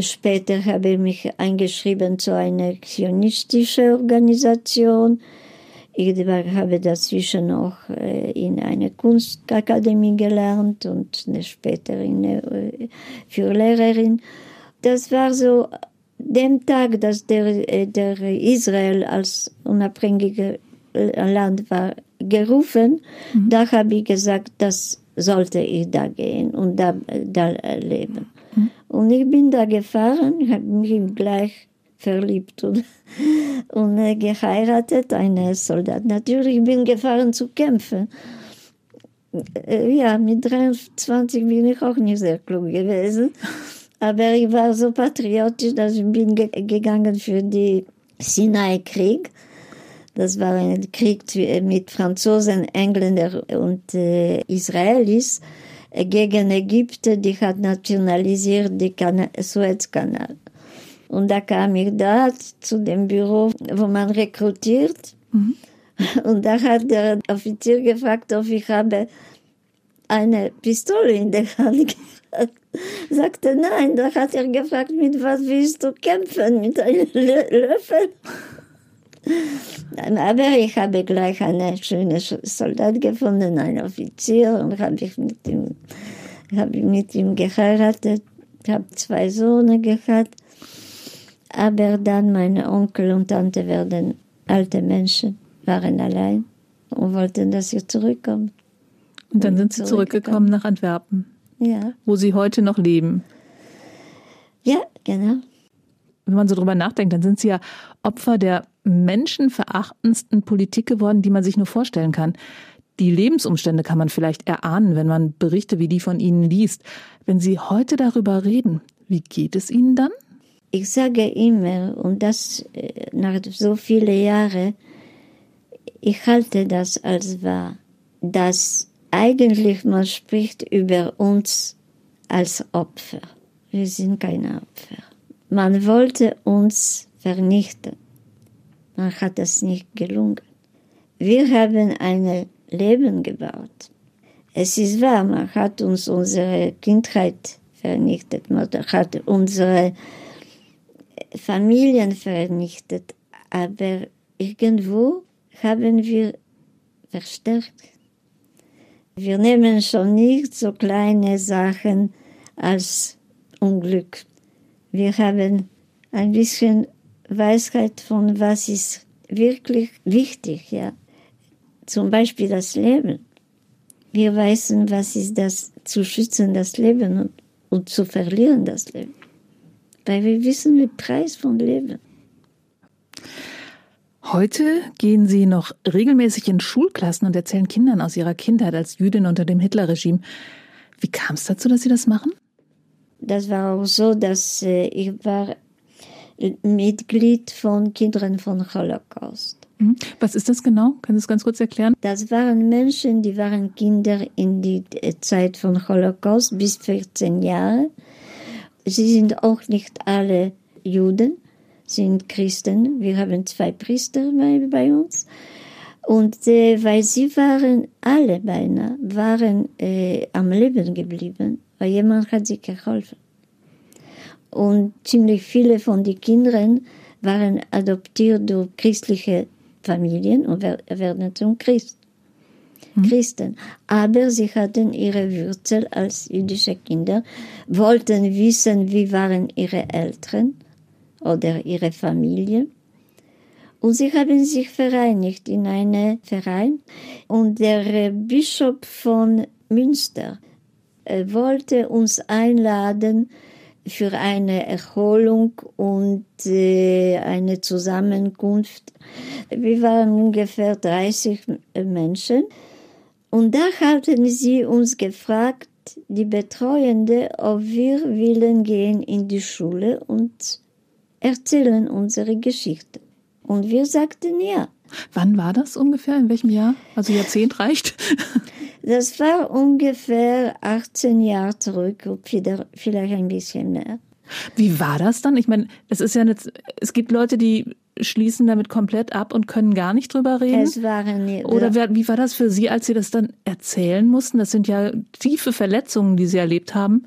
Später habe ich mich eingeschrieben zu einer zionistischen Organisation. Ich habe dazwischen auch äh, in einer Kunstakademie gelernt und später in, äh, für Lehrerin. Das war so dem Tag, dass der, äh, der Israel als unabhängiges Land war gerufen, mhm. da habe ich gesagt, das sollte ich da gehen und da, da leben. Mhm. Und ich bin da gefahren, habe mich gleich verliebt und, und äh, geheiratet, eine Soldat. Natürlich bin ich gefahren zu kämpfen. Äh, ja, mit 23 bin ich auch nicht sehr klug gewesen. Aber ich war so patriotisch, dass ich bin ge gegangen für den Sinai-Krieg. Das war ein Krieg mit Franzosen, Engländern und äh, Israelis gegen Ägypten. Die hat nationalisiert den Suezkanal. Und da kam ich da zu dem Büro, wo man rekrutiert. Mhm. Und da hat der Offizier gefragt, ob ich habe eine Pistole in der Hand gehabt. Sagte nein. Da hat er gefragt, mit was willst du kämpfen? Mit einem Löffel? Aber ich habe gleich einen schönen Soldat gefunden, einen Offizier, und habe ich mit ihm, habe mit ihm geheiratet. Ich habe zwei Söhne gehabt. Aber dann meine Onkel und Tante werden alte Menschen, waren allein und wollten, dass ich zurückkomme.
Und dann sind Sie zurückgekommen nach Antwerpen.
Ja.
Wo Sie heute noch leben.
Ja, genau.
Wenn man so drüber nachdenkt, dann sind Sie ja Opfer der menschenverachtendsten Politik geworden, die man sich nur vorstellen kann. Die Lebensumstände kann man vielleicht erahnen, wenn man Berichte wie die von Ihnen liest. Wenn Sie heute darüber reden, wie geht es Ihnen dann?
Ich sage immer, und das äh, nach so vielen Jahren, ich halte das als wahr, dass eigentlich man spricht über uns als Opfer. Wir sind keine Opfer. Man wollte uns vernichten. Man hat das nicht gelungen. Wir haben ein Leben gebaut. Es ist wahr, man hat uns unsere Kindheit vernichtet, man hat unsere Familien vernichtet, aber irgendwo haben wir verstärkt. Wir nehmen schon nicht so kleine Sachen als Unglück. Wir haben ein bisschen Weisheit von was ist wirklich wichtig, ja. Zum Beispiel das Leben. Wir wissen, was ist das zu schützen, das Leben und, und zu verlieren, das Leben. Weil wir wissen den Preis von Leben.
Heute gehen Sie noch regelmäßig in Schulklassen und erzählen Kindern aus Ihrer Kindheit als Jüdin unter dem Hitlerregime. Wie kam es dazu, dass Sie das machen?
Das war auch so, dass äh, ich war Mitglied von Kindern von Holocaust.
Mhm. Was ist das genau? Können Sie es ganz kurz erklären?
Das waren Menschen, die waren Kinder in die Zeit von Holocaust bis 14 Jahre. Sie sind auch nicht alle Juden, sind Christen. Wir haben zwei Priester bei, bei uns. Und äh, weil sie waren, alle beinahe, waren äh, am Leben geblieben, weil jemand hat sie geholfen. Und ziemlich viele von den Kindern waren adoptiert durch christliche Familien und werden zum Christ. Mhm. Christen. Aber sie hatten ihre Wurzel als jüdische Kinder, wollten wissen, wie waren ihre Eltern oder ihre Familie. Und sie haben sich vereinigt in einen Verein. Und der Bischof von Münster wollte uns einladen, für eine Erholung und äh, eine Zusammenkunft. Wir waren ungefähr 30 Menschen und da hatten sie uns gefragt, die Betreuende, ob wir willen gehen in die Schule und erzählen unsere Geschichte. Und wir sagten ja.
Wann war das ungefähr? In welchem Jahr? Also Jahrzehnt reicht?
Das war ungefähr 18 Jahre zurück, vielleicht ein bisschen mehr.
Wie war das dann? Ich meine, es ist ja nicht, es gibt Leute, die schließen damit komplett ab und können gar nicht drüber reden.
Es waren
nicht, Oder wie war das für Sie, als Sie das dann erzählen mussten? Das sind ja tiefe Verletzungen, die Sie erlebt haben.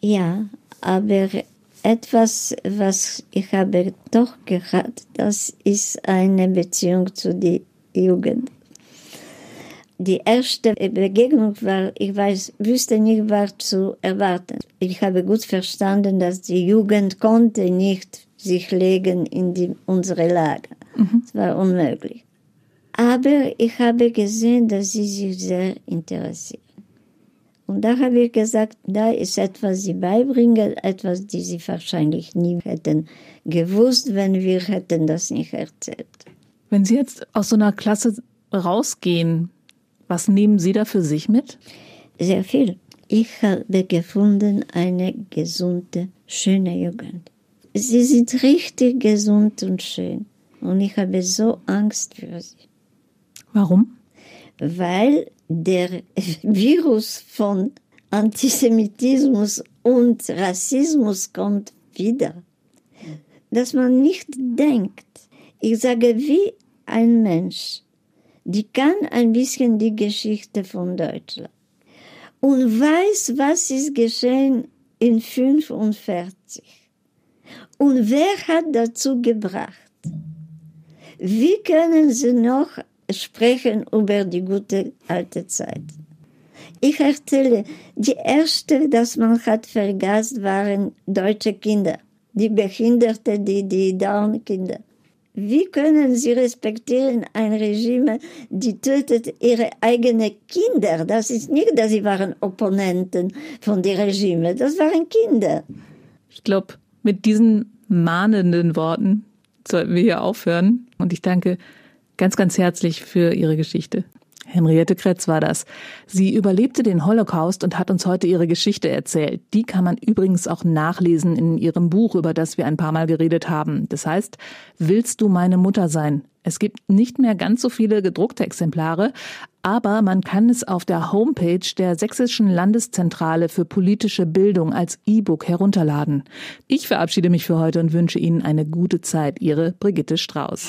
Ja, aber etwas, was ich habe doch gehabt, das ist eine Beziehung zu der Jugend. Die erste Begegnung war, ich weiß, wüsste nicht, was zu erwarten. Ich habe gut verstanden, dass die Jugend konnte nicht sich legen in die, unsere Lager. Mhm. Es war unmöglich. Aber ich habe gesehen, dass sie sich sehr interessieren. Und da habe ich gesagt, da ist etwas, sie beibringen, etwas, die sie wahrscheinlich nie hätten gewusst, wenn wir hätten das nicht erzählt.
Wenn Sie jetzt aus so einer Klasse rausgehen, was nehmen Sie da für sich mit?
Sehr viel. Ich habe gefunden eine gesunde, schöne Jugend. Sie sind richtig gesund und schön. Und ich habe so Angst für sie.
Warum?
Weil der Virus von Antisemitismus und Rassismus kommt wieder. Dass man nicht denkt. Ich sage, wie ein Mensch, die kann ein bisschen die Geschichte von Deutschland und weiß, was ist geschehen in 45 und wer hat dazu gebracht. Wie können sie noch sprechen über die gute alte Zeit. Ich erzähle, die erste, das man hat vergessen, waren deutsche Kinder, die Behinderte, die, die Down-Kinder. Wie können Sie respektieren ein Regime, die tötet ihre eigenen Kinder? Das ist nicht, dass sie waren Opponenten von dem Regime, das waren Kinder.
Ich glaube, mit diesen mahnenden Worten sollten wir hier aufhören. Und ich danke ganz, ganz herzlich für Ihre Geschichte. Henriette Kretz war das. Sie überlebte den Holocaust und hat uns heute ihre Geschichte erzählt. Die kann man übrigens auch nachlesen in ihrem Buch, über das wir ein paar Mal geredet haben. Das heißt, Willst du meine Mutter sein? Es gibt nicht mehr ganz so viele gedruckte Exemplare, aber man kann es auf der Homepage der Sächsischen Landeszentrale für politische Bildung als E-Book herunterladen. Ich verabschiede mich für heute und wünsche Ihnen eine gute Zeit. Ihre Brigitte Strauß.